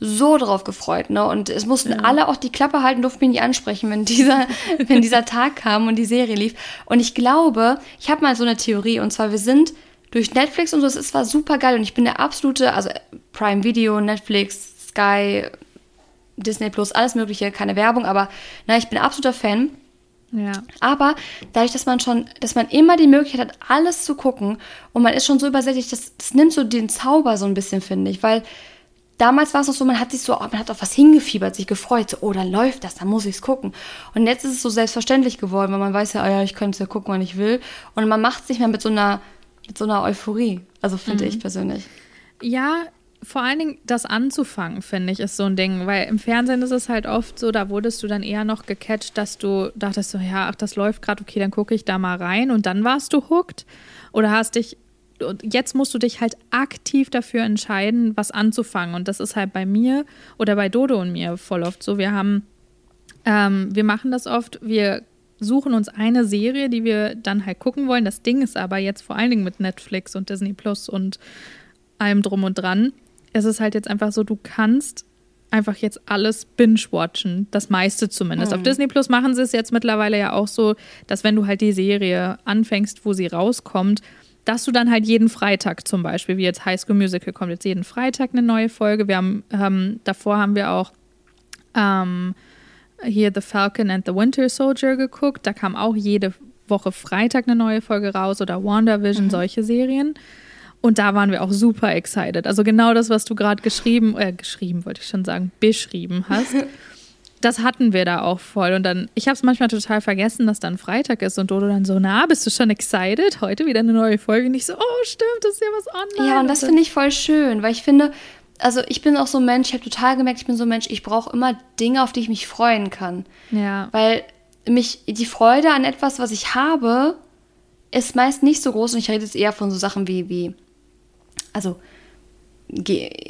Speaker 1: so drauf gefreut. Ne? Und es mussten alle auch die Klappe halten, durften mich nicht ansprechen, wenn dieser, wenn dieser Tag kam und die Serie lief. Und ich glaube, ich habe mal so eine Theorie, und zwar, wir sind durch Netflix und so, es war super geil und ich bin der absolute, also Prime Video, Netflix, Sky, Disney Plus, alles Mögliche, keine Werbung, aber na, ich bin absoluter Fan.
Speaker 2: Ja.
Speaker 1: Aber dadurch, dass man schon, dass man immer die Möglichkeit hat, alles zu gucken und man ist schon so übersättigt, das, das nimmt so den Zauber so ein bisschen, finde ich, weil damals war es noch so, man hat sich so, man hat auf was hingefiebert, sich gefreut, so, oh, dann läuft das, dann muss ich es gucken. Und jetzt ist es so selbstverständlich geworden, weil man weiß ja, ah ja, ich könnte es ja gucken, wann ich will. Und man macht es nicht mehr mit so einer, mit so einer Euphorie. Also finde ich persönlich.
Speaker 2: Ja, vor allen Dingen das anzufangen, finde ich, ist so ein Ding. Weil im Fernsehen ist es halt oft so, da wurdest du dann eher noch gecatcht, dass du dachtest so, ja, ach, das läuft gerade, okay, dann gucke ich da mal rein und dann warst du hooked. Oder hast dich, und jetzt musst du dich halt aktiv dafür entscheiden, was anzufangen. Und das ist halt bei mir oder bei Dodo und mir voll oft so. Wir haben, ähm, wir machen das oft, wir suchen uns eine Serie, die wir dann halt gucken wollen. Das Ding ist aber jetzt vor allen Dingen mit Netflix und Disney Plus und allem drum und dran. Es ist halt jetzt einfach so, du kannst einfach jetzt alles binge-watchen, das meiste zumindest. Auf Disney Plus machen sie es jetzt mittlerweile ja auch so, dass wenn du halt die Serie anfängst, wo sie rauskommt, dass du dann halt jeden Freitag zum Beispiel, wie jetzt High School Musical kommt jetzt jeden Freitag eine neue Folge. Wir haben, ähm, davor haben wir auch ähm, hier The Falcon and the Winter Soldier geguckt. Da kam auch jede Woche Freitag eine neue Folge raus oder WandaVision, solche Serien. Und da waren wir auch super excited. Also genau das, was du gerade geschrieben, äh, geschrieben wollte ich schon sagen, beschrieben hast. Das hatten wir da auch voll. Und dann, ich habe es manchmal total vergessen, dass dann Freitag ist und Dodo dann so, na, bist du schon excited? Heute wieder eine neue Folge. Und ich so, oh, stimmt, das ist ja was online.
Speaker 1: Ja, und das finde ich voll schön, weil ich finde, also ich bin auch so ein Mensch, ich habe total gemerkt, ich bin so ein Mensch, ich brauche immer Dinge, auf die ich mich freuen kann.
Speaker 2: Ja.
Speaker 1: Weil mich die Freude an etwas, was ich habe, ist meist nicht so groß und ich rede jetzt eher von so Sachen wie, wie also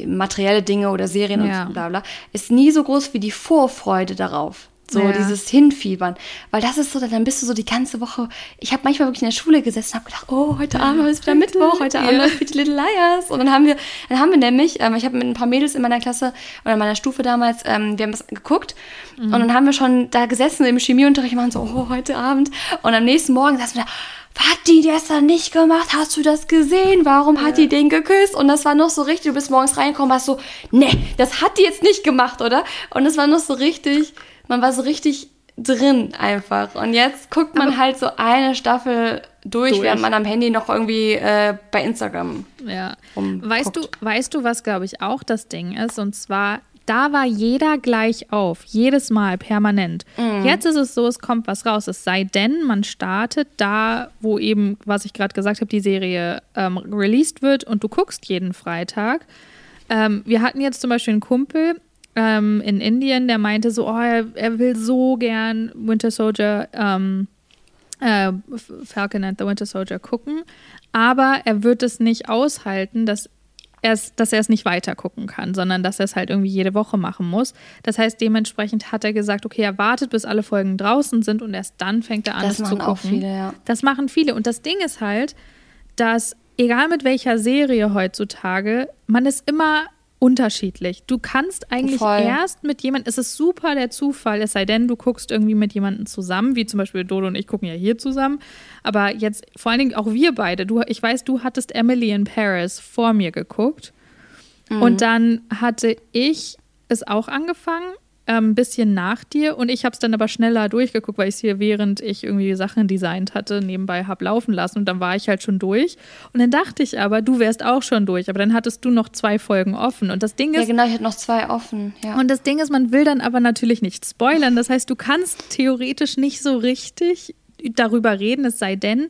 Speaker 1: materielle Dinge oder Serien
Speaker 2: Ja.
Speaker 1: und bla bla, ist nie so groß wie die Vorfreude darauf. So
Speaker 2: Ja.
Speaker 1: dieses Hinfiebern. Weil das ist so, dann bist du so die ganze Woche. Ich habe manchmal wirklich in der Schule gesessen und habe gedacht, oh, heute Abend ist wieder Mittwoch, heute Abend
Speaker 2: Ja.
Speaker 1: läuft Pretty Little Liars. Und dann haben wir, dann haben wir nämlich, ähm, ich habe mit ein paar Mädels in meiner Klasse oder in meiner Stufe damals, ähm, wir haben das geguckt und dann haben wir schon da gesessen im Chemieunterricht und machen so, oh, heute Abend. Und am nächsten Morgen saßen wir da, hat die gestern nicht gemacht? Hast du das gesehen? Warum hat die den geküsst? Und das war noch so richtig, du bist morgens reingekommen, hast so, nee, das hat die jetzt nicht gemacht, oder? Und es war noch so richtig, man war so richtig drin einfach. Und jetzt guckt man halt so eine Staffel durch,
Speaker 2: Durch.
Speaker 1: während man am Handy noch irgendwie äh, bei Instagram
Speaker 2: Ja.
Speaker 1: rumguckt.
Speaker 2: Weißt du, weißt du, was glaube ich auch das Ding ist? Und zwar, da war jeder gleich auf, jedes Mal permanent.
Speaker 1: Mhm.
Speaker 2: Jetzt ist es so, es kommt was raus. Es sei denn, man startet da, wo eben, was ich gerade gesagt habe, die Serie ähm, released wird und du guckst jeden Freitag. Ähm, wir hatten jetzt zum Beispiel einen Kumpel ähm, in Indien, der meinte so, oh, er, er will so gern Winter Soldier ähm, äh, Falcon and the Winter Soldier gucken, aber er wird es nicht aushalten, dass er's, dass er es nicht weiter gucken kann, sondern dass er es halt irgendwie jede Woche machen muss. Das heißt, dementsprechend hat er gesagt, okay, er wartet, bis alle Folgen draußen sind und erst dann fängt er an,
Speaker 1: Das
Speaker 2: es zu
Speaker 1: machen
Speaker 2: gucken.
Speaker 1: auch viele, ja.
Speaker 2: Das machen viele. Und das Ding ist halt, dass egal mit welcher Serie heutzutage, man ist immer unterschiedlich. Du kannst eigentlich
Speaker 1: Voll.
Speaker 2: erst mit jemandem, es ist super der Zufall, es sei denn, du guckst irgendwie mit jemandem zusammen, wie zum Beispiel Dodo und ich gucken ja hier zusammen. Aber jetzt vor allen Dingen auch wir beide. Du, ich weiß, du hattest Emily in Paris vor mir geguckt. Und dann hatte ich es auch angefangen, ähm, ein bisschen nach dir. Und ich habe es dann aber schneller durchgeguckt, weil ich es hier, während ich irgendwie Sachen designt hatte, nebenbei habe laufen lassen. Und dann war ich halt schon durch. Und dann dachte ich aber, du wärst auch schon durch. Aber dann hattest du noch zwei Folgen offen. Und das Ding
Speaker 1: Ja,
Speaker 2: ist,
Speaker 1: genau, ich hatte noch zwei offen. Ja.
Speaker 2: und das Ding ist, man will dann aber natürlich nicht spoilern. Das heißt, du kannst theoretisch nicht so richtig darüber reden, es sei denn,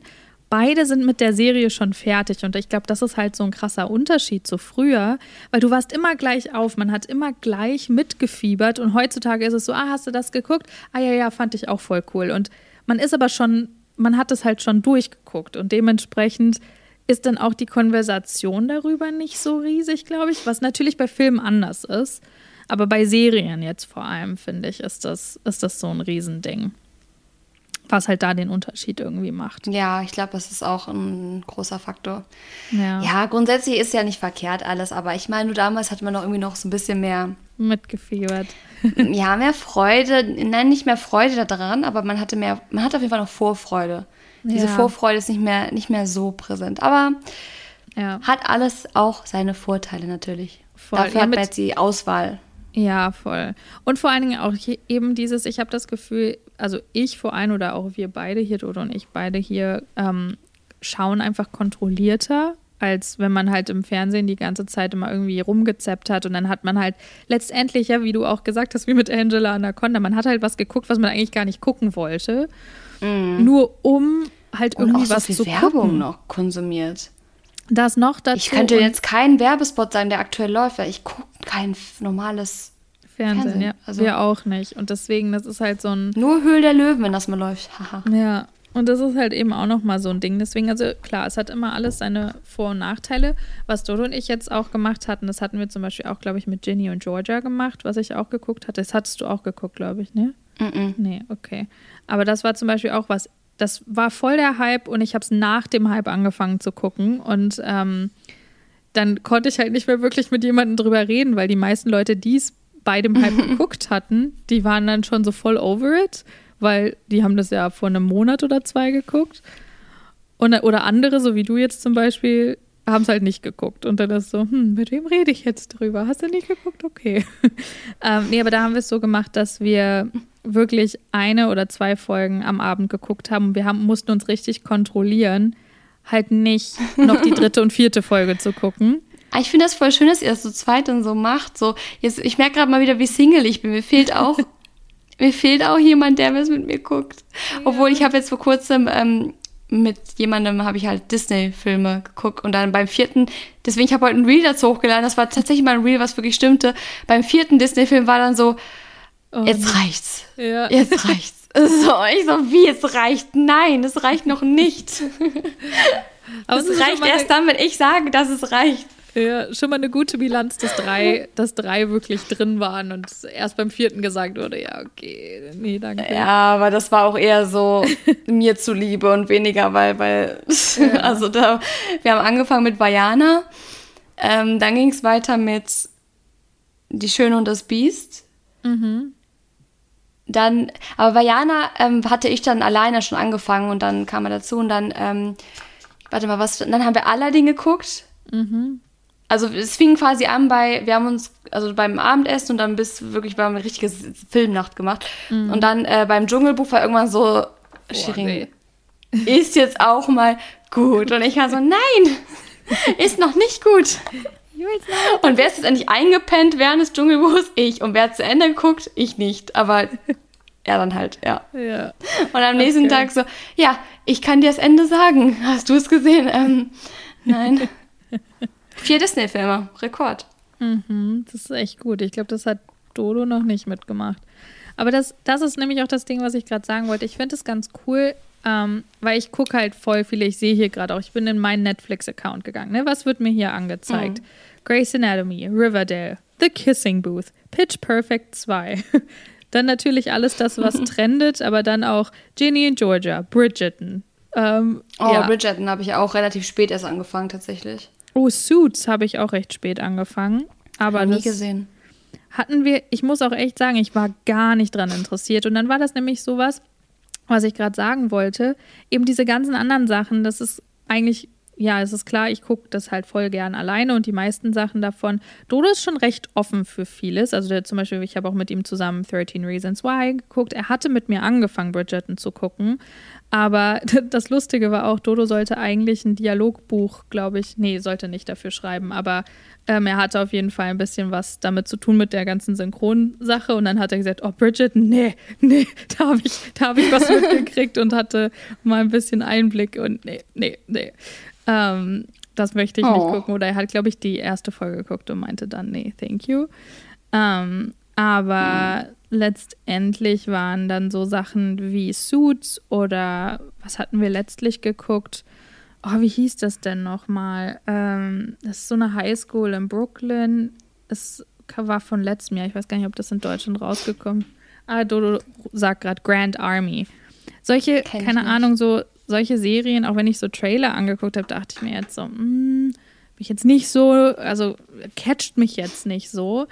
Speaker 2: beide sind mit der Serie schon fertig. Und ich glaube, das ist halt so ein krasser Unterschied zu früher, weil du warst immer gleich auf, man hat immer gleich mitgefiebert. Und heutzutage ist es so, ah, hast du das geguckt? Ah ja, ja, fand ich auch voll cool. Und man ist aber schon, man hat es halt schon durchgeguckt. Und dementsprechend ist dann auch die Konversation darüber nicht so riesig, glaube ich, was natürlich bei Filmen anders ist. Aber bei Serien jetzt vor allem, finde ich, ist das, ist das so ein Riesending. Was halt da den Unterschied irgendwie macht.
Speaker 1: ja, ich glaube, das ist auch ein großer Faktor.
Speaker 2: Ja.
Speaker 1: Ja, grundsätzlich ist ja nicht verkehrt alles, aber ich meine, nur damals hatte man noch irgendwie noch so ein bisschen mehr,
Speaker 2: Mitgefiebert.
Speaker 1: ja, mehr Freude, nein, nicht mehr Freude daran, aber man hatte mehr, man hatte auf jeden Fall noch Vorfreude. Diese
Speaker 2: Ja.
Speaker 1: Vorfreude ist nicht mehr, nicht mehr so präsent. Aber
Speaker 2: Ja.
Speaker 1: hat alles auch seine Vorteile natürlich.
Speaker 2: Voll.
Speaker 1: Dafür hat man jetzt die Auswahl.
Speaker 2: Ja, voll. Und vor allen Dingen auch eben dieses, ich habe das Gefühl, also ich vor allem oder auch wir beide hier, Dodo und ich beide hier, ähm, schauen einfach kontrollierter, als wenn man halt im Fernsehen die ganze Zeit immer irgendwie rumgezappt hat und dann hat man halt letztendlich, ja, wie du auch gesagt hast, wie mit Angela Anaconda, man hat halt was geguckt, was man eigentlich gar nicht gucken wollte, nur um halt.
Speaker 1: Und
Speaker 2: irgendwie
Speaker 1: auch
Speaker 2: was
Speaker 1: so
Speaker 2: zu
Speaker 1: viel Werbung
Speaker 2: gucken.
Speaker 1: noch konsumiert.
Speaker 2: Das noch dazu.
Speaker 1: Ich könnte jetzt keinen Werbespot sagen, der aktuell läuft, weil ich gucke kein normales,
Speaker 2: Fernsehen,
Speaker 1: Fernsehen,
Speaker 2: ja.
Speaker 1: also-
Speaker 2: wir auch nicht. Und deswegen, das ist halt so ein
Speaker 1: nur Höhl der Löwen, wenn das mal läuft. Haha.
Speaker 2: Ja, und das ist halt eben auch nochmal so ein Ding. Deswegen, also klar, es hat immer alles seine Vor- und Nachteile. Was Dodo und ich jetzt auch gemacht hatten, das hatten wir zum Beispiel auch, glaube ich, mit Ginny und Georgia gemacht, was ich auch geguckt hatte. Das hattest du auch geguckt, glaube ich, ne?
Speaker 1: Mhm.
Speaker 2: Nee, okay. Aber das war zum Beispiel auch was, das war voll der Hype und ich habe es nach dem Hype angefangen zu gucken und ähm, dann konnte ich halt nicht mehr wirklich mit jemandem drüber reden, weil die meisten Leute, die es bei dem Hype geguckt hatten, die waren dann schon so voll over it, weil die haben das ja vor einem Monat oder zwei geguckt. Und, oder andere, so wie du jetzt zum Beispiel, haben es halt nicht geguckt. Und dann ist so, hm, mit wem rede ich jetzt drüber? Hast du nicht geguckt? Okay. ähm, nee, aber da haben wir es so gemacht, dass wir wirklich eine oder zwei Folgen am Abend geguckt haben. Und wir haben, mussten uns richtig kontrollieren, halt nicht noch die dritte und vierte Folge zu gucken.
Speaker 1: Ah, Ich finde das voll schön, dass ihr das so zweit dann so macht. So, jetzt, ich merke gerade mal wieder, wie Single ich bin. Mir fehlt auch, mir fehlt auch jemand, der was mit mir guckt. Obwohl ich habe jetzt vor kurzem ähm, mit jemandem habe ich halt Disney-Filme geguckt und dann beim vierten, deswegen ich habe heute ein Reel dazu hochgeladen. Das war tatsächlich mal ein Reel, was wirklich stimmte. Beim vierten Disney-Film war dann so,
Speaker 2: Oh,
Speaker 1: jetzt reicht's,
Speaker 2: ja.
Speaker 1: jetzt reicht's. So, ich so, wie es reicht? Nein, es reicht noch nicht.
Speaker 2: Aber
Speaker 1: Es reicht erst dann, wenn ich sage, dass es reicht.
Speaker 2: Ja, schon mal eine gute Bilanz, dass drei, dass drei wirklich drin waren und erst beim vierten gesagt wurde, ja, okay, nee, danke.
Speaker 1: Ja, aber das war auch eher so mir zuliebe und weniger, weil, weil, also da, wir haben angefangen mit Vajana, ähm, dann ging es weiter mit Die Schöne und das Biest. Dann, aber Vajana ähm, hatte ich dann alleine schon angefangen und dann kam er dazu und dann, ähm, warte mal, was, dann haben wir Aladdin geguckt. Also es fing quasi an bei, wir haben uns, also beim Abendessen und dann bis wirklich, wir haben eine richtige Filmnacht gemacht. Und dann äh, beim Dschungelbuch war irgendwann so, Shirin,
Speaker 2: nee.
Speaker 1: ist jetzt auch mal gut. Und ich war so, nein, ist noch nicht gut. Und wer ist jetzt endlich eingepennt während des Dschungelbuchs? Ich. Und wer hat zu Ende geguckt? Ich nicht. Aber er dann halt, ja.
Speaker 2: Ja.
Speaker 1: Und am nächsten
Speaker 2: Okay.
Speaker 1: Tag so, ja, ich kann dir das Ende sagen. Hast du es gesehen? Ähm, nein. Vier Disney-Filme, Rekord.
Speaker 2: Mhm, das ist echt gut. Ich glaube, das hat Dodo noch nicht mitgemacht. Aber das, das ist nämlich auch das Ding, was ich gerade sagen wollte. Ich finde es ganz cool. ähm, weil ich gucke halt voll viele, ich sehe hier gerade auch, ich bin in meinen Netflix-Account gegangen. Ne? Was wird mir hier angezeigt? Mhm. Grey's Anatomy, Riverdale, The Kissing Booth, Pitch Perfect 2. dann natürlich alles das, was trendet, aber dann auch Ginny in Georgia, Bridgerton. Ähm,
Speaker 1: oh, ja. Bridgerton habe ich auch relativ spät erst angefangen, tatsächlich.
Speaker 2: Oh, Suits habe ich auch recht spät angefangen. Aber
Speaker 1: nie gesehen.
Speaker 2: Hatten wir, ich muss auch echt sagen, ich war gar nicht dran interessiert. Und dann war das nämlich sowas, was ich gerade sagen wollte. Eben diese ganzen anderen Sachen, das ist eigentlich ja, es ist klar, ich gucke das halt voll gern alleine und die meisten Sachen davon. Dodo ist schon recht offen für vieles. Also der, zum Beispiel, ich habe auch mit ihm zusammen 13 Reasons Why geguckt. Er hatte mit mir angefangen, Bridgerton zu gucken. Aber das Lustige war auch, Dodo sollte eigentlich ein Dialogbuch, glaube ich, nee, sollte nicht dafür schreiben, aber ähm, er hatte auf jeden Fall ein bisschen was damit zu tun mit der ganzen Synchronsache und dann hat er gesagt, oh Bridget, nee, nee, da habe ich, hab ich was mitgekriegt und hatte mal ein bisschen Einblick und nee, nee, nee. Ähm, das möchte ich oh. nicht gucken. Oder er hat, glaube ich, die erste Folge geguckt und meinte dann, nee, thank you. Ähm, aber letztendlich waren dann so Sachen wie Suits oder was hatten wir letztlich geguckt? Oh, wie hieß das denn nochmal? Ähm, das ist so eine Highschool in Brooklyn. Es war von letztem Jahr. Ich weiß gar nicht, ob das in Deutschland rausgekommen Ah, Dodo sagt gerade Grand Army. Solche, Kenn keine Ahnung, so solche Serien, auch wenn ich so Trailer angeguckt habe, dachte ich mir jetzt so, hm, bin ich jetzt nicht so, also catcht mich jetzt nicht so.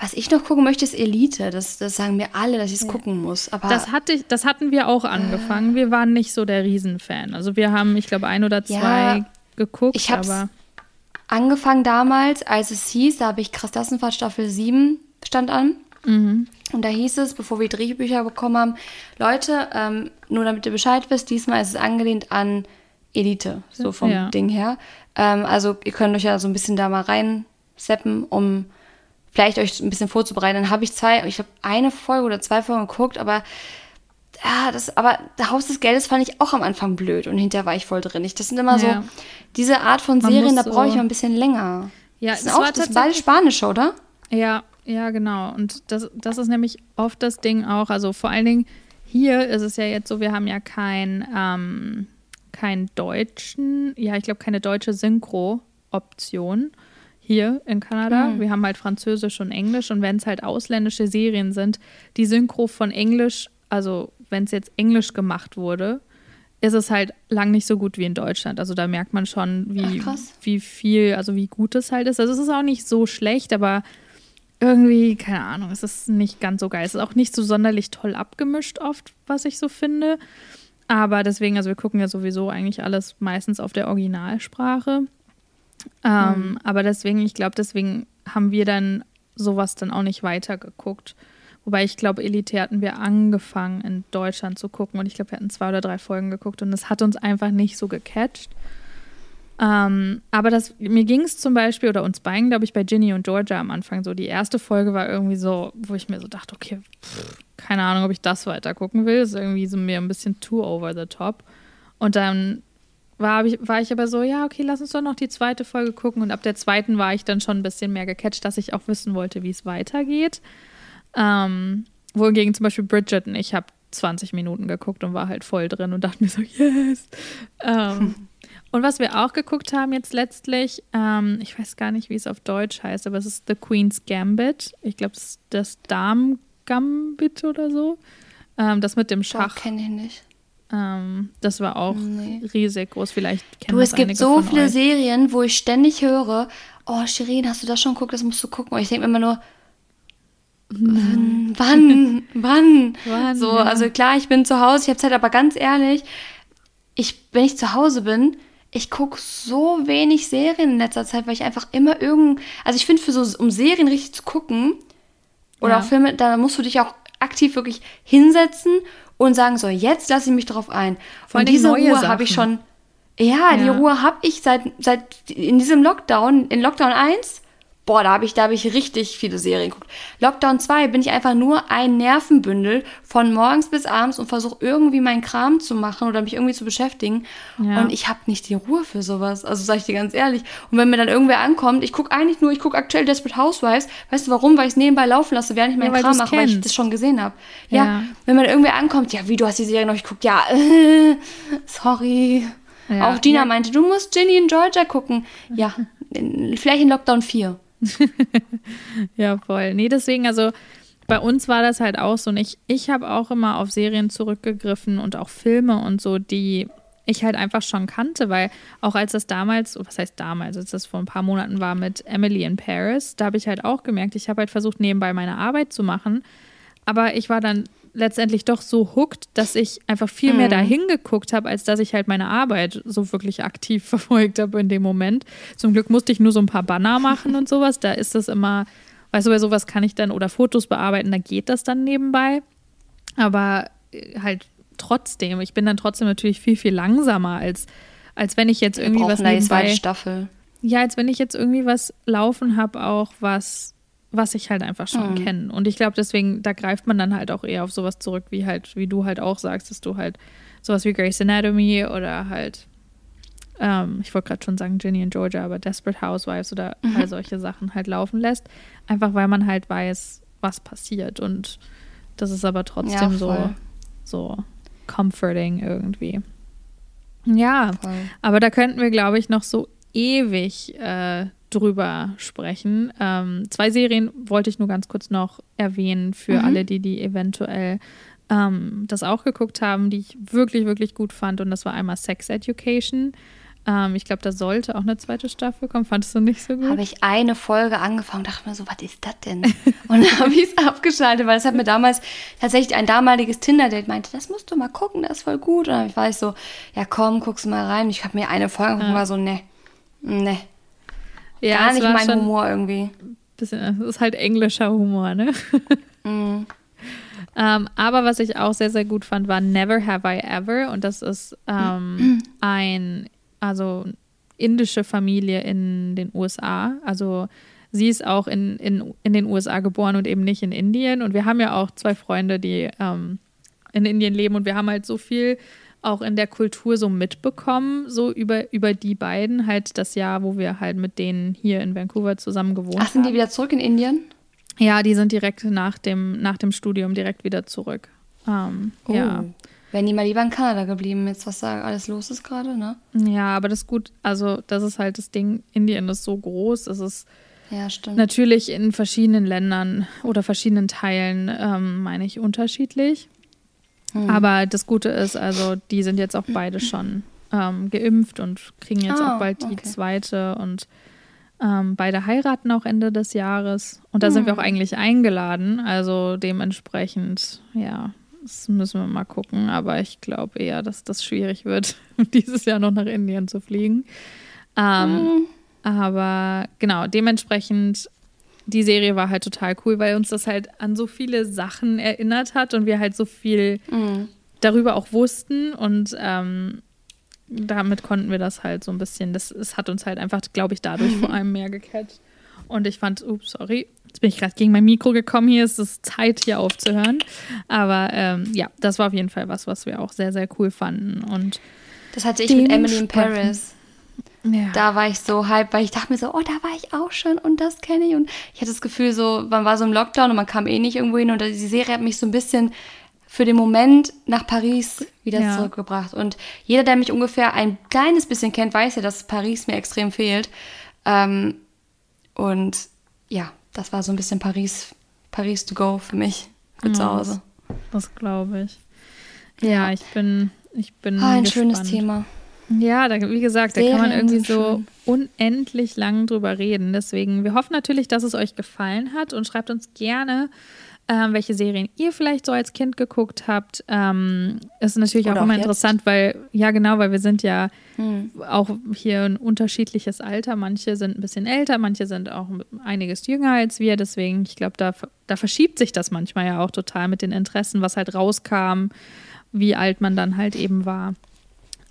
Speaker 1: Was ich noch gucken möchte, ist Elite. Das, das sagen mir alle, dass ich es ja. gucken muss. Aber
Speaker 2: das, hatte, das hatten wir auch angefangen. Wir waren nicht so der Riesenfan. Also wir haben, ich glaube, ein oder zwei ja, geguckt.
Speaker 1: Ich habe angefangen damals, als es hieß, da habe ich Christassenfahrt Staffel 7 stand an. Mhm. Und da hieß es, bevor wir Drehbücher bekommen haben, Leute, ähm, nur damit ihr Bescheid wisst, diesmal ist es angelehnt an Elite, so vom ja. Ding her. Ähm, also ihr könnt euch ja so ein bisschen da mal reinseppen, um vielleicht euch ein bisschen vorzubereiten. Dann habe ich zwei, ich glaube eine Folge oder zwei Folgen geguckt, aber ja, das, aber Haus des Geldes fand ich auch am Anfang blöd und hinterher war ich voll drin. Ich, das sind immer ja. so diese Art von Serien, da brauche ich mal ein bisschen länger. Ja, das, das ist auch, das sind beide Spanisch, oder?
Speaker 2: Ja, ja, genau. Und das, das ist nämlich oft das Ding auch. Also vor allen Dingen hier ist es ja jetzt so, wir haben ja kein, ähm, kein deutschen, ja, ich glaube, keine deutsche Synchro-Option hier in Kanada. Mhm. Wir haben halt Französisch und Englisch. Und wenn es halt ausländische Serien sind, die Synchro von Englisch, also wenn es jetzt Englisch gemacht wurde, ist es halt lang nicht so gut wie in Deutschland. Also da merkt man schon, wie, Ach, wie viel, also wie gut es halt ist. Also es ist auch nicht so schlecht, aber irgendwie, keine Ahnung, es ist nicht ganz so geil. Es ist auch nicht so sonderlich toll abgemischt oft, was ich so finde. Aber deswegen, also wir gucken ja sowieso eigentlich alles meistens auf der Originalsprache. Ähm, mhm. Aber deswegen, ich glaube, deswegen haben wir dann sowas dann auch nicht weitergeguckt. Wobei ich glaube, Elite hatten wir angefangen in Deutschland zu gucken und ich glaube, wir hatten zwei oder drei Folgen geguckt und es hat uns einfach nicht so gecatcht. Ähm, aber das, mir ging es zum Beispiel, oder uns beiden, glaube ich, bei Ginny und Georgia am Anfang so. Die erste Folge war irgendwie so, wo ich mir so dachte, okay, pff, keine Ahnung, ob ich das weiter gucken will. Ist irgendwie so mir ein bisschen too over the top. Und dann war ich, war ich aber so, ja, okay, lass uns doch noch die zweite Folge gucken. Und ab der zweiten war ich dann schon ein bisschen mehr gecatcht, dass ich auch wissen wollte, wie es weitergeht. Ähm, wohingegen zum Beispiel Bridgerton, ich habe 20 Minuten geguckt und war halt voll drin und dachte mir so, yes. Ähm, Und was wir auch geguckt haben jetzt letztlich, ähm, ich weiß gar nicht, wie es auf Deutsch heißt, aber es ist The Queen's Gambit. Ich glaube, es ist das Damen-Gambit oder so. Ähm, das mit dem Schach.
Speaker 1: kenne ich nicht.
Speaker 2: Ähm, das war auch nee. riesig groß. Vielleicht
Speaker 1: Du, es gibt so viele euch. Serien, wo ich ständig höre, oh, Shirin, hast du das schon geguckt? Das musst du gucken. Und ich denke mir immer nur, hm. wann, wann, wann? So, ja. also klar, ich bin zu Hause, ich habe Zeit, aber ganz ehrlich, ich, wenn ich zu Hause bin, ich gucke so wenig Serien in letzter Zeit, weil ich einfach immer irgend. Also ich finde, für so, um Serien richtig zu gucken oder ja. auch Filme, da musst du dich auch aktiv wirklich hinsetzen und sagen, so, jetzt lasse ich mich drauf ein. Von dieser Ruhe habe ich schon. Ja, ja. die Ruhe habe ich seit, seit in diesem Lockdown, in Lockdown 1 boah, da habe ich, da habe ich richtig viele Serien geguckt. Lockdown 2 bin ich einfach nur ein Nervenbündel von morgens bis abends und versuche irgendwie meinen Kram zu machen oder mich irgendwie zu beschäftigen. Ja. Und ich habe nicht die Ruhe für sowas. Also sage ich dir ganz ehrlich. Und wenn mir dann irgendwer ankommt, ich gucke eigentlich nur, ich gucke aktuell Desperate Housewives. Weißt du warum? Weil ich es nebenbei laufen lasse, während ich meinen ja, Kram mache, weil ich das schon gesehen habe. Ja. ja. wenn mir irgendwer ankommt, ja, wie, du hast die Serie noch, ich gucke, ja, äh, sorry. Auch Gina meinte, du musst Ginny in Georgia gucken. Ja, vielleicht in Lockdown 4.
Speaker 2: ja, voll. Nee, deswegen, also bei uns war das halt auch so. Und ich, ich habe auch immer auf Serien zurückgegriffen und auch Filme und so, die ich halt einfach schon kannte, weil auch als das damals, was heißt damals, als das vor ein paar Monaten war mit Emily in Paris, da habe ich halt auch gemerkt, ich habe halt versucht, nebenbei meine Arbeit zu machen. Aber ich war dann letztendlich doch so hooked, dass ich einfach viel mehr mhm. dahin geguckt habe, als dass ich halt meine Arbeit so wirklich aktiv verfolgt habe in dem Moment. Zum Glück musste ich nur so ein paar Banner machen und sowas. Da ist das immer, weißt du, bei sowas kann ich dann oder Fotos bearbeiten, da geht das dann nebenbei. Aber äh, halt trotzdem, ich bin dann trotzdem natürlich viel, viel langsamer, als, als wenn ich jetzt irgendwie was nebenbei.
Speaker 1: Staffel.
Speaker 2: Ja, als wenn ich jetzt irgendwie was laufen habe, auch was was ich halt einfach schon mhm. kenne. Und ich glaube, deswegen, da greift man dann halt auch eher auf sowas zurück, wie halt, wie du halt auch sagst, dass du halt sowas wie Grey's Anatomy oder halt, ähm, ich wollte gerade schon sagen Ginny in Georgia, aber Desperate Housewives oder mhm. all solche Sachen halt laufen lässt. Einfach weil man halt weiß, was passiert. Und das ist aber trotzdem ja, so, so comforting irgendwie. Ja, voll. aber da könnten wir, glaube ich, noch so ewig äh, drüber sprechen. Ähm, zwei Serien wollte ich nur ganz kurz noch erwähnen für mhm. alle, die die eventuell ähm, das auch geguckt haben, die ich wirklich, wirklich gut fand. Und das war einmal Sex Education. Ähm, ich glaube, da sollte auch eine zweite Staffel kommen. Fandest du nicht so gut?
Speaker 1: Habe ich eine Folge angefangen und dachte mir so, was ist das denn? und dann habe ich es abgeschaltet, weil es hat mir damals tatsächlich ein damaliges Tinder-Date meinte, das musst du mal gucken, das ist voll gut. Und dann war ich so, ja komm, guckst du mal rein. Ich habe mir eine Folge angeguckt und war so, ne, ne ja, Gar nicht mein Humor irgendwie.
Speaker 2: Bisschen, das ist halt englischer Humor, ne? Mm. ähm, aber was ich auch sehr, sehr gut fand, war Never Have I Ever. Und das ist ähm, ein, also indische Familie in den USA. Also sie ist auch in, in, in den USA geboren und eben nicht in Indien. Und wir haben ja auch zwei Freunde, die ähm, in Indien leben und wir haben halt so viel auch in der Kultur so mitbekommen, so über, über die beiden, halt das Jahr, wo wir halt mit denen hier in Vancouver zusammen gewohnt haben. Ach,
Speaker 1: sind die wieder zurück in Indien?
Speaker 2: Ja, die sind direkt nach dem, nach dem Studium direkt wieder zurück. Ähm, oh. Ja.
Speaker 1: Wären die mal lieber in Kanada geblieben, jetzt was da alles los ist gerade, ne?
Speaker 2: Ja, aber das ist gut. Also, das ist halt das Ding. Indien ist so groß. Es ist
Speaker 1: ja, stimmt.
Speaker 2: natürlich in verschiedenen Ländern oder verschiedenen Teilen, ähm, meine ich, unterschiedlich. Mhm. Aber das Gute ist, also die sind jetzt auch beide schon ähm, geimpft und kriegen jetzt oh, auch bald die okay. zweite und ähm, beide heiraten auch Ende des Jahres. Und da mhm. sind wir auch hm. eigentlich eingeladen. Also dementsprechend, ja, das müssen wir mal gucken. Aber ich glaube eher, dass das schwierig wird, dieses Jahr noch nach Indien zu fliegen. Ähm, mhm. Aber genau, dementsprechend die Serie war halt total cool, weil uns das halt an so viele Sachen erinnert hat und wir halt so viel mhm. darüber auch wussten und ähm, damit konnten wir das halt so ein bisschen, das, das hat uns halt einfach, glaube ich, dadurch vor allem mehr gecatcht. Und ich fand, ups, sorry, jetzt bin ich gerade gegen mein Mikro gekommen, hier ist es Zeit, hier aufzuhören. Aber ähm, ja, das war auf jeden Fall was, was wir auch sehr, sehr cool fanden. Und
Speaker 1: das hatte ich mit Emily in Paris. Ja. Da war ich so hype, weil ich dachte mir so, oh, da war ich auch schon und das kenne ich. Und ich hatte das Gefühl, so, man war so im Lockdown und man kam eh nicht irgendwo hin. Und die Serie hat mich so ein bisschen für den Moment nach Paris wieder ja. zurückgebracht. Und jeder, der mich ungefähr ein kleines bisschen kennt, weiß ja, dass Paris mir extrem fehlt. Ähm, und ja, das war so ein bisschen Paris, Paris to go für mich, für ja, zu Hause.
Speaker 2: Das, das glaube ich. Ja, ja, ich bin, ich bin.
Speaker 1: Ah, ein gespannt. schönes Thema.
Speaker 2: Ja, da, wie gesagt, da kann man irgendwie so unendlich lang drüber reden. Deswegen, wir hoffen natürlich, dass es euch gefallen hat und schreibt uns gerne, ähm, welche Serien ihr vielleicht so als Kind geguckt habt. Ähm, ist natürlich Oder auch immer auch interessant, weil, ja genau, weil wir sind ja hm. auch hier ein unterschiedliches Alter. Manche sind ein bisschen älter, manche sind auch einiges jünger als wir. Deswegen, ich glaube, da, da verschiebt sich das manchmal ja auch total mit den Interessen, was halt rauskam, wie alt man dann halt eben war.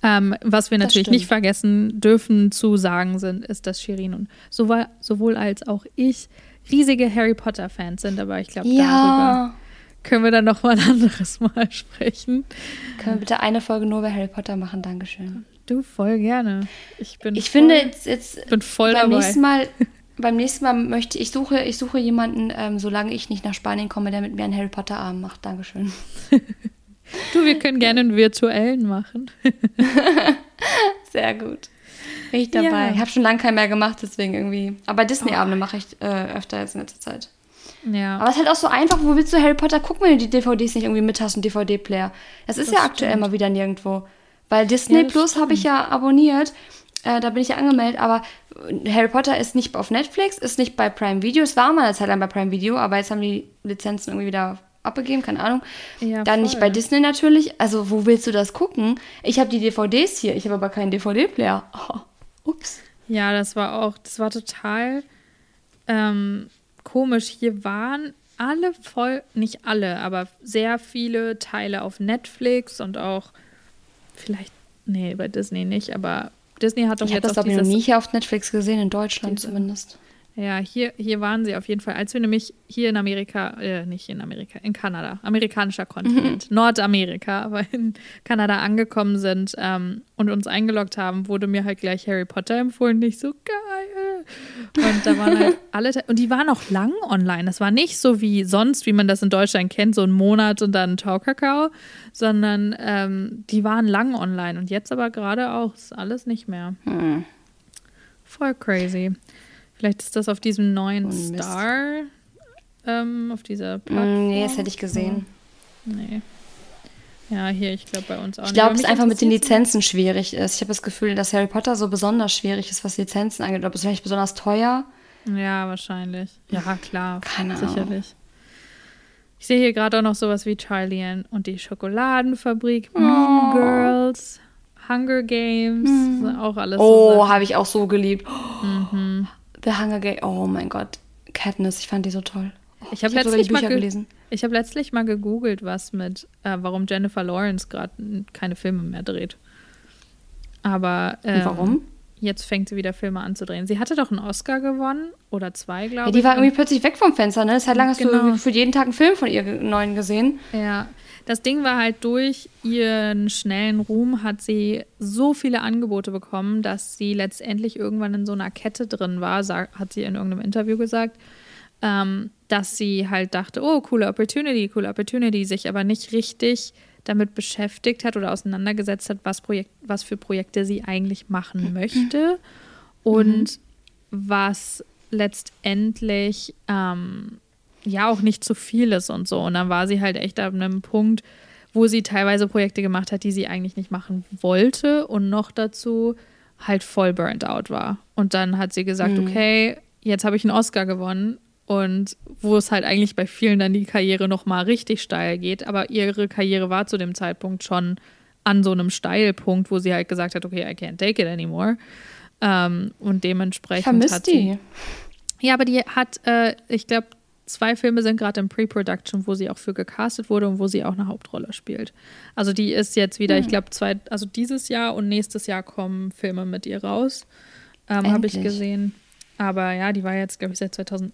Speaker 2: Ähm, was wir natürlich nicht vergessen dürfen zu sagen sind, ist, dass Shirin und sowohl, sowohl als auch ich riesige Harry Potter Fans sind, aber ich glaube, ja. darüber können wir dann noch mal ein anderes Mal sprechen.
Speaker 1: Können wir bitte eine Folge nur über Harry Potter machen? Dankeschön.
Speaker 2: Du voll gerne. Ich bin.
Speaker 1: Ich voll, finde jetzt, jetzt
Speaker 2: bin voll
Speaker 1: beim
Speaker 2: dabei.
Speaker 1: nächsten Mal. Beim nächsten Mal möchte ich suche, ich suche jemanden, ähm, solange ich nicht nach Spanien komme, der mit mir einen Harry Potter Abend macht. Dankeschön.
Speaker 2: du, wir können gerne einen virtuellen machen.
Speaker 1: Sehr gut. Bin ich dabei. Ja. Ich habe schon lange keinen mehr gemacht, deswegen irgendwie. Aber Disney-Abende oh. mache ich äh, öfter jetzt in letzter Zeit.
Speaker 2: Ja.
Speaker 1: Aber es ist halt auch so einfach, wo willst du Harry Potter gucken, wenn du die DVDs nicht irgendwie mit hast, einen DVD-Player? Das ist das ja stimmt. aktuell mal wieder nirgendwo. Weil Disney ja, Plus habe ich ja abonniert. Äh, da bin ich ja angemeldet, aber Harry Potter ist nicht auf Netflix, ist nicht bei Prime Video. Es war mal eine Zeit lang bei Prime Video, aber jetzt haben die Lizenzen irgendwie wieder abgegeben, keine Ahnung. Ja, Dann nicht bei Disney natürlich. Also, wo willst du das gucken? Ich habe die DVDs hier, ich habe aber keinen DVD-Player. Oh, ups.
Speaker 2: Ja, das war auch, das war total ähm, komisch. Hier waren alle voll, nicht alle, aber sehr viele Teile auf Netflix und auch vielleicht, nee, bei Disney nicht, aber Disney hat doch
Speaker 1: ich
Speaker 2: jetzt
Speaker 1: das, auch dieses... Ich habe das noch nie hier auf Netflix gesehen, in Deutschland diese, zumindest.
Speaker 2: Ja, hier, hier waren sie auf jeden Fall. Als wir nämlich hier in Amerika, äh, nicht in Amerika, in Kanada, amerikanischer Kontinent, mhm. Nordamerika, aber in Kanada angekommen sind ähm, und uns eingeloggt haben, wurde mir halt gleich Harry Potter empfohlen. Nicht so geil. Und da waren halt alle, und die waren auch lang online. Das war nicht so wie sonst, wie man das in Deutschland kennt, so ein Monat und dann Taukakao, sondern ähm, die waren lang online. Und jetzt aber gerade auch, ist alles nicht mehr. Mhm. Voll crazy. Vielleicht ist das auf diesem neuen oh, Star, ähm, auf dieser
Speaker 1: Plattform. Nee, das hätte ich gesehen.
Speaker 2: Nee. Ja, hier, ich glaube bei uns auch
Speaker 1: Ich glaube, es einfach mit den Lizenzen schwierig ist. Ich habe das Gefühl, dass Harry Potter so besonders schwierig ist, was Lizenzen angeht. Ob es vielleicht besonders teuer?
Speaker 2: Ja, wahrscheinlich. Ja, klar.
Speaker 1: Keine
Speaker 2: Ahnung. Sicherlich. Ich sehe hier gerade auch noch sowas wie Charlie und die Schokoladenfabrik, oh. Mean Girls, Hunger Games, mhm. auch alles.
Speaker 1: Oh, so habe ich auch so geliebt. Mhm. The Hunger Games. Oh mein Gott. Katniss, ich fand die so toll.
Speaker 2: Ich habe letztlich, mal gelesen. Ich hab letztlich mal gegoogelt, was mit, äh, warum Jennifer Lawrence gerade keine Filme mehr dreht. Aber ähm,
Speaker 1: warum?
Speaker 2: Jetzt fängt sie wieder Filme an zu drehen. Sie hatte doch einen Oscar gewonnen oder zwei, glaube
Speaker 1: ich. Ja, die war irgendwie plötzlich weg vom Fenster, ne? Seit langem hast genau. du für jeden Tag einen Film von ihr neuen gesehen.
Speaker 2: Ja, das Ding war halt, durch ihren schnellen Ruhm hat sie so viele Angebote bekommen, dass sie letztendlich irgendwann in so einer Kette drin war, hat sie in irgendeinem Interview gesagt, ähm, dass sie halt dachte, oh, coole Opportunity, coole Opportunity, sich aber nicht richtig damit beschäftigt hat oder auseinandergesetzt hat, was, Projekt, was für Projekte sie eigentlich machen möchte und mhm. was letztendlich ähm, ja auch nicht zu viel ist und so. Und dann war sie halt echt an einem Punkt, wo sie teilweise Projekte gemacht hat, die sie eigentlich nicht machen wollte und noch dazu halt voll burnt out war. Und dann hat sie gesagt, mhm. okay, jetzt habe ich einen Oscar gewonnen und wo es halt eigentlich bei vielen dann die Karriere noch mal richtig steil geht, aber ihre Karriere war zu dem Zeitpunkt schon an so einem Steilpunkt, wo sie halt gesagt hat, okay, I can't take it anymore. Ähm, und dementsprechend
Speaker 1: Vermisst
Speaker 2: hat
Speaker 1: sie.
Speaker 2: Die, ja, aber die hat, äh, ich glaube, zwei Filme sind gerade im Pre-Production, wo sie auch für gecastet wurde und wo sie auch eine Hauptrolle spielt. Also die ist jetzt wieder, hm. ich glaube, zwei, also dieses Jahr und nächstes Jahr kommen Filme mit ihr raus. Ähm, Habe ich gesehen. Aber ja, die war jetzt, glaube ich, seit 2018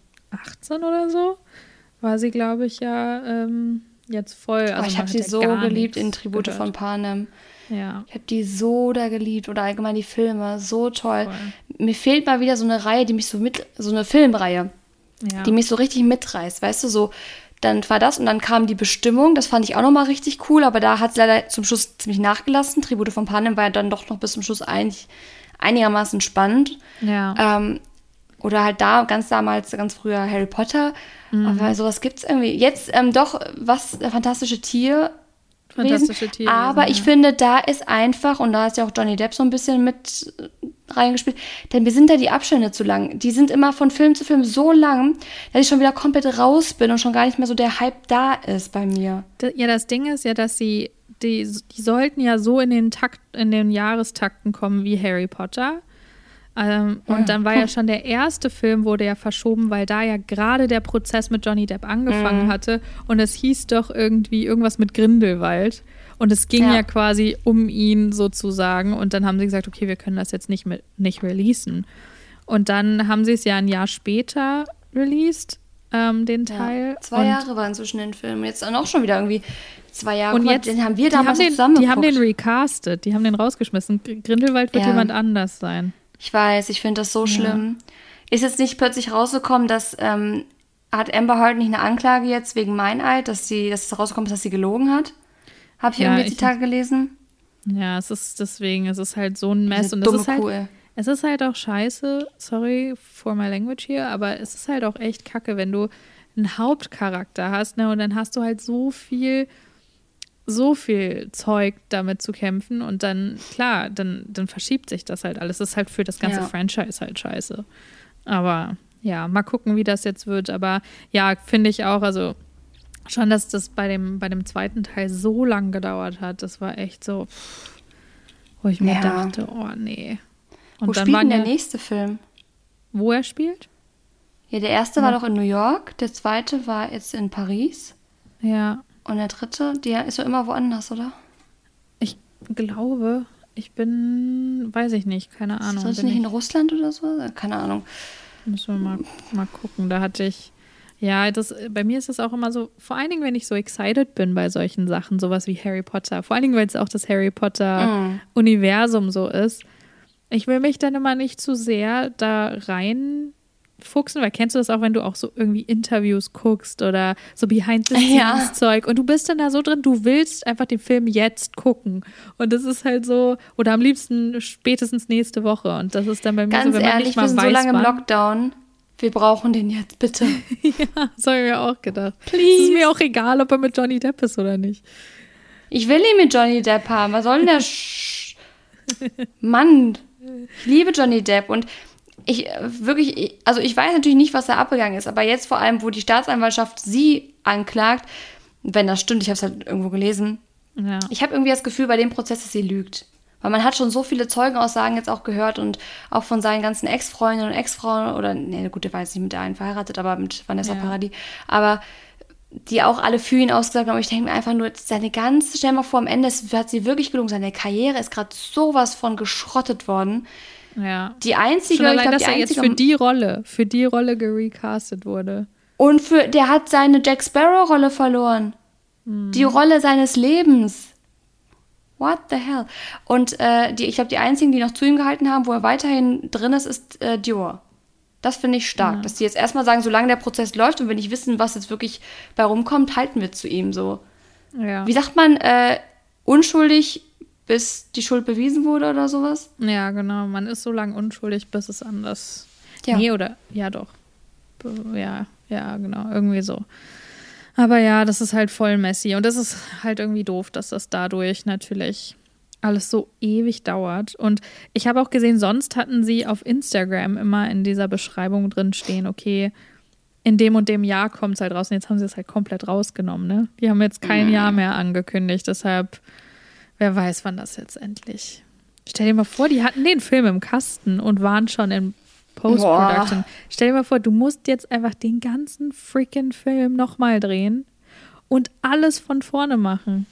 Speaker 2: oder so. War sie, glaube ich, ja ähm, jetzt voll.
Speaker 1: Also oh, ich habe sie so geliebt in Tribute gehört. von Panem.
Speaker 2: Ja.
Speaker 1: Ich habe die so da geliebt oder allgemein die Filme, so toll. Voll. Mir fehlt mal wieder so eine Reihe, die mich so mit, so eine Filmreihe, ja. die mich so richtig mitreißt. Weißt du, so, dann war das und dann kam die Bestimmung. Das fand ich auch nochmal richtig cool, aber da hat es leider zum Schluss ziemlich nachgelassen. Tribute von Panem war ja dann doch noch bis zum Schluss eigentlich einigermaßen spannend.
Speaker 2: Ja.
Speaker 1: Ähm, oder halt da, ganz damals, ganz früher Harry Potter. Mhm. Aber sowas gibt es irgendwie. Jetzt ähm, doch, was, äh, fantastische Tier.
Speaker 2: Fantastische Tiere.
Speaker 1: Aber ich ja. finde, da ist einfach, und da ist ja auch Johnny Depp so ein bisschen mit reingespielt. Denn mir sind da die Abstände zu lang. Die sind immer von Film zu Film so lang, dass ich schon wieder komplett raus bin und schon gar nicht mehr so der Hype da ist bei mir.
Speaker 2: Ja, das Ding ist ja, dass sie, die, die sollten ja so in den Takt, in den Jahrestakten kommen wie Harry Potter. Ähm, und ja. dann war ja schon der erste Film, wurde ja verschoben, weil da ja gerade der Prozess mit Johnny Depp angefangen mhm. hatte. Und es hieß doch irgendwie irgendwas mit Grindelwald. Und es ging ja. ja quasi um ihn sozusagen. Und dann haben sie gesagt, okay, wir können das jetzt nicht, mit, nicht releasen. Und dann haben sie es ja ein Jahr später released, ähm, den Teil.
Speaker 1: Ja, zwei
Speaker 2: und
Speaker 1: Jahre waren zwischen den Filmen. Jetzt dann auch schon wieder irgendwie zwei Jahre.
Speaker 2: Und jetzt, den haben wir damals die haben den, zusammen Die haben den recastet, die haben den rausgeschmissen. Grindelwald wird ja. jemand anders sein.
Speaker 1: Ich weiß, ich finde das so schlimm. Ist jetzt nicht plötzlich rausgekommen, dass ähm, hat Amber Heard nicht eine Anklage jetzt wegen Meineid, dass sie, dass es rausgekommen ist, dass sie gelogen hat? Habe ich ja, irgendwie die Tage gelesen?
Speaker 2: Ja, es ist deswegen, es ist halt so ein Mess und das ist halt, Kuh, es ist halt auch scheiße, sorry for my language hier, aber es ist halt auch echt kacke, wenn du einen Hauptcharakter hast, ne, und dann hast du halt so viel so viel Zeug damit zu kämpfen und dann, klar, dann, dann verschiebt sich das halt alles. Das ist halt für das ganze ja. Franchise halt scheiße. Aber ja, mal gucken, wie das jetzt wird. Aber ja, finde ich auch, also schon, dass das bei dem, bei dem zweiten Teil so lang gedauert hat, das war echt so, wo ich mir ja. dachte, oh nee.
Speaker 1: Und wo spielt denn der nächste Film?
Speaker 2: Wo er spielt?
Speaker 1: Ja, der erste ja. war doch in New York, der zweite war jetzt in Paris.
Speaker 2: Ja.
Speaker 1: Und der dritte, der ist ja immer woanders, oder?
Speaker 2: Ich glaube, ich bin, weiß ich nicht, keine Ahnung.
Speaker 1: Ist das nicht in Russland oder so? Keine Ahnung.
Speaker 2: Müssen wir mal, mal gucken. Da hatte ich, ja, das, bei mir ist es auch immer so, vor allen Dingen, wenn ich so excited bin bei solchen Sachen, sowas wie Harry Potter, vor allen Dingen, weil es auch das Harry Potter-Universum mm. so ist. Ich will mich dann immer nicht zu sehr da rein fuchsen, weil kennst du das auch, wenn du auch so irgendwie Interviews guckst oder so Behind-the-Scenes-Zeug ja. und du bist dann da so drin, du willst einfach den Film jetzt gucken und das ist halt so, oder am liebsten spätestens nächste Woche und das ist dann bei mir
Speaker 1: Ganz
Speaker 2: so, wenn
Speaker 1: ehrlich,
Speaker 2: man nicht mal
Speaker 1: wir sind
Speaker 2: weiß,
Speaker 1: so lange im Lockdown, wir brauchen den jetzt, bitte.
Speaker 2: ja, das habe ich mir auch gedacht. Please. Es ist mir auch egal, ob er mit Johnny Depp ist oder nicht.
Speaker 1: Ich will ihn mit Johnny Depp haben. Was soll denn der Sch Mann, ich liebe Johnny Depp und ich äh, wirklich, also ich weiß natürlich nicht, was da abgegangen ist, aber jetzt vor allem, wo die Staatsanwaltschaft sie anklagt, wenn das stimmt, ich habe es halt irgendwo gelesen, ja. ich habe irgendwie das Gefühl bei dem Prozess, dass sie lügt. Weil man hat schon so viele Zeugenaussagen jetzt auch gehört und auch von seinen ganzen Ex-Freundinnen und Ex-Frauen oder, ne, gut, der war jetzt nicht mit der einen verheiratet, aber mit Vanessa ja. Paradis, aber die auch alle für ihn ausgesagt haben. Und ich denke mir einfach nur, seine ganze, stell mal vor, am Ende hat sie wirklich gelungen, seine Karriere ist gerade sowas von geschrottet worden.
Speaker 2: Ja.
Speaker 1: Die einzige,
Speaker 2: Schon allein, ich glaub, dass er jetzt für die Rolle, für die Rolle gerecastet wurde.
Speaker 1: Und für, der hat seine Jack Sparrow-Rolle verloren. Hm. Die Rolle seines Lebens. What the hell? Und äh, die, ich glaube, die einzigen, die noch zu ihm gehalten haben, wo er weiterhin drin ist, ist äh, Dior. Das finde ich stark, ja. dass die jetzt erstmal sagen, solange der Prozess läuft und wir nicht wissen, was jetzt wirklich bei rumkommt, halten wir zu ihm so.
Speaker 2: Ja.
Speaker 1: Wie sagt man, äh, unschuldig bis die Schuld bewiesen wurde oder sowas?
Speaker 2: Ja, genau. Man ist so lange unschuldig, bis es anders. Ja. Nee, oder? Ja, doch. Ja, ja, genau. Irgendwie so. Aber ja, das ist halt voll messy. Und das ist halt irgendwie doof, dass das dadurch natürlich alles so ewig dauert. Und ich habe auch gesehen, sonst hatten sie auf Instagram immer in dieser Beschreibung drin stehen, okay, in dem und dem Jahr kommt es halt raus. Und jetzt haben sie es halt komplett rausgenommen, ne? Die haben jetzt kein mhm. Jahr mehr angekündigt. Deshalb Wer weiß, wann das jetzt endlich. Stell dir mal vor, die hatten den Film im Kasten und waren schon in Post-Production. Stell dir mal vor, du musst jetzt einfach den ganzen freaking Film nochmal drehen und alles von vorne machen.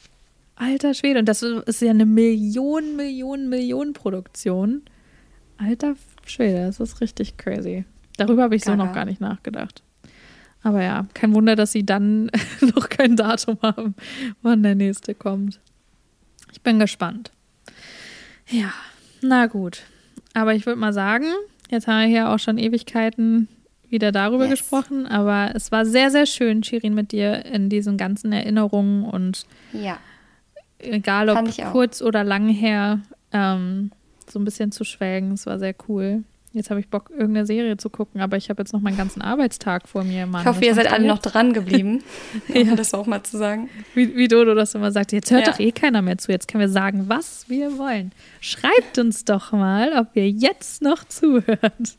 Speaker 2: Alter Schwede. Und das ist ja eine Million, Million, Million Produktion. Alter Schwede, das ist richtig crazy. Darüber habe ich Gaga. so noch gar nicht nachgedacht. Aber ja, kein Wunder, dass sie dann noch kein Datum haben, wann der nächste kommt. Ich bin gespannt. Ja, na gut. Aber ich würde mal sagen, jetzt haben wir hier auch schon Ewigkeiten wieder darüber yes. gesprochen, aber es war sehr, sehr schön, Shirin, mit dir in diesen ganzen Erinnerungen und
Speaker 1: ja.
Speaker 2: egal ob kurz oder lang her, ähm, so ein bisschen zu schwelgen. Es war sehr cool. Jetzt habe ich Bock, irgendeine Serie zu gucken, aber ich habe jetzt noch meinen ganzen Arbeitstag vor mir. Mann.
Speaker 1: Ich hoffe, ihr seid alle noch dran geblieben, um ja. das auch mal zu sagen.
Speaker 2: Wie, wie Dodo das immer sagt, jetzt hört ja. doch eh keiner mehr zu, jetzt können wir sagen, was wir wollen. Schreibt uns doch mal, ob ihr jetzt noch zuhört.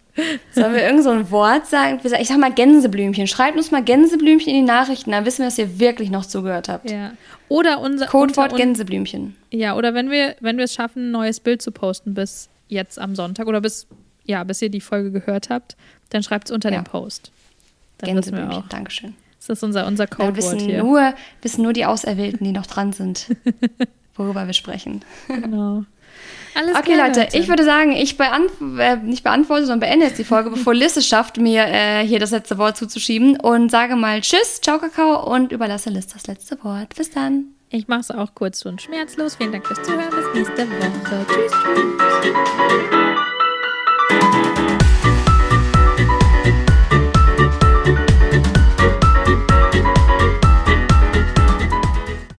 Speaker 1: Sollen wir irgend so ein Wort sagen? Ich sag mal Gänseblümchen. Schreibt uns mal Gänseblümchen in die Nachrichten, dann wissen wir, dass ihr wirklich noch zugehört habt.
Speaker 2: Ja. Oder unser
Speaker 1: Codewort Gänseblümchen.
Speaker 2: Ja, oder wenn wir, wenn wir es schaffen, ein neues Bild zu posten bis jetzt am Sonntag oder bis ja, bis ihr die Folge gehört habt, dann schreibt es unter ja. dem Post.
Speaker 1: Dann wissen wir auch. Dankeschön.
Speaker 2: Das ist unser, unser Codewort
Speaker 1: wissen
Speaker 2: hier.
Speaker 1: Nur, wissen nur die Auserwählten, die noch dran sind. worüber wir sprechen.
Speaker 2: Genau. Alles
Speaker 1: Okay,
Speaker 2: klar,
Speaker 1: Leute, ich würde sagen, ich beantw äh, nicht beantworte, sondern beende jetzt die Folge, bevor es schafft, mir äh, hier das letzte Wort zuzuschieben und sage mal Tschüss, ciao Kakao und überlasse Liz das letzte Wort. Bis dann.
Speaker 2: Ich mache es auch kurz und schmerzlos. Vielen Dank fürs Zuhören. Bis nächste Woche. Tschüss, tschüss. thank you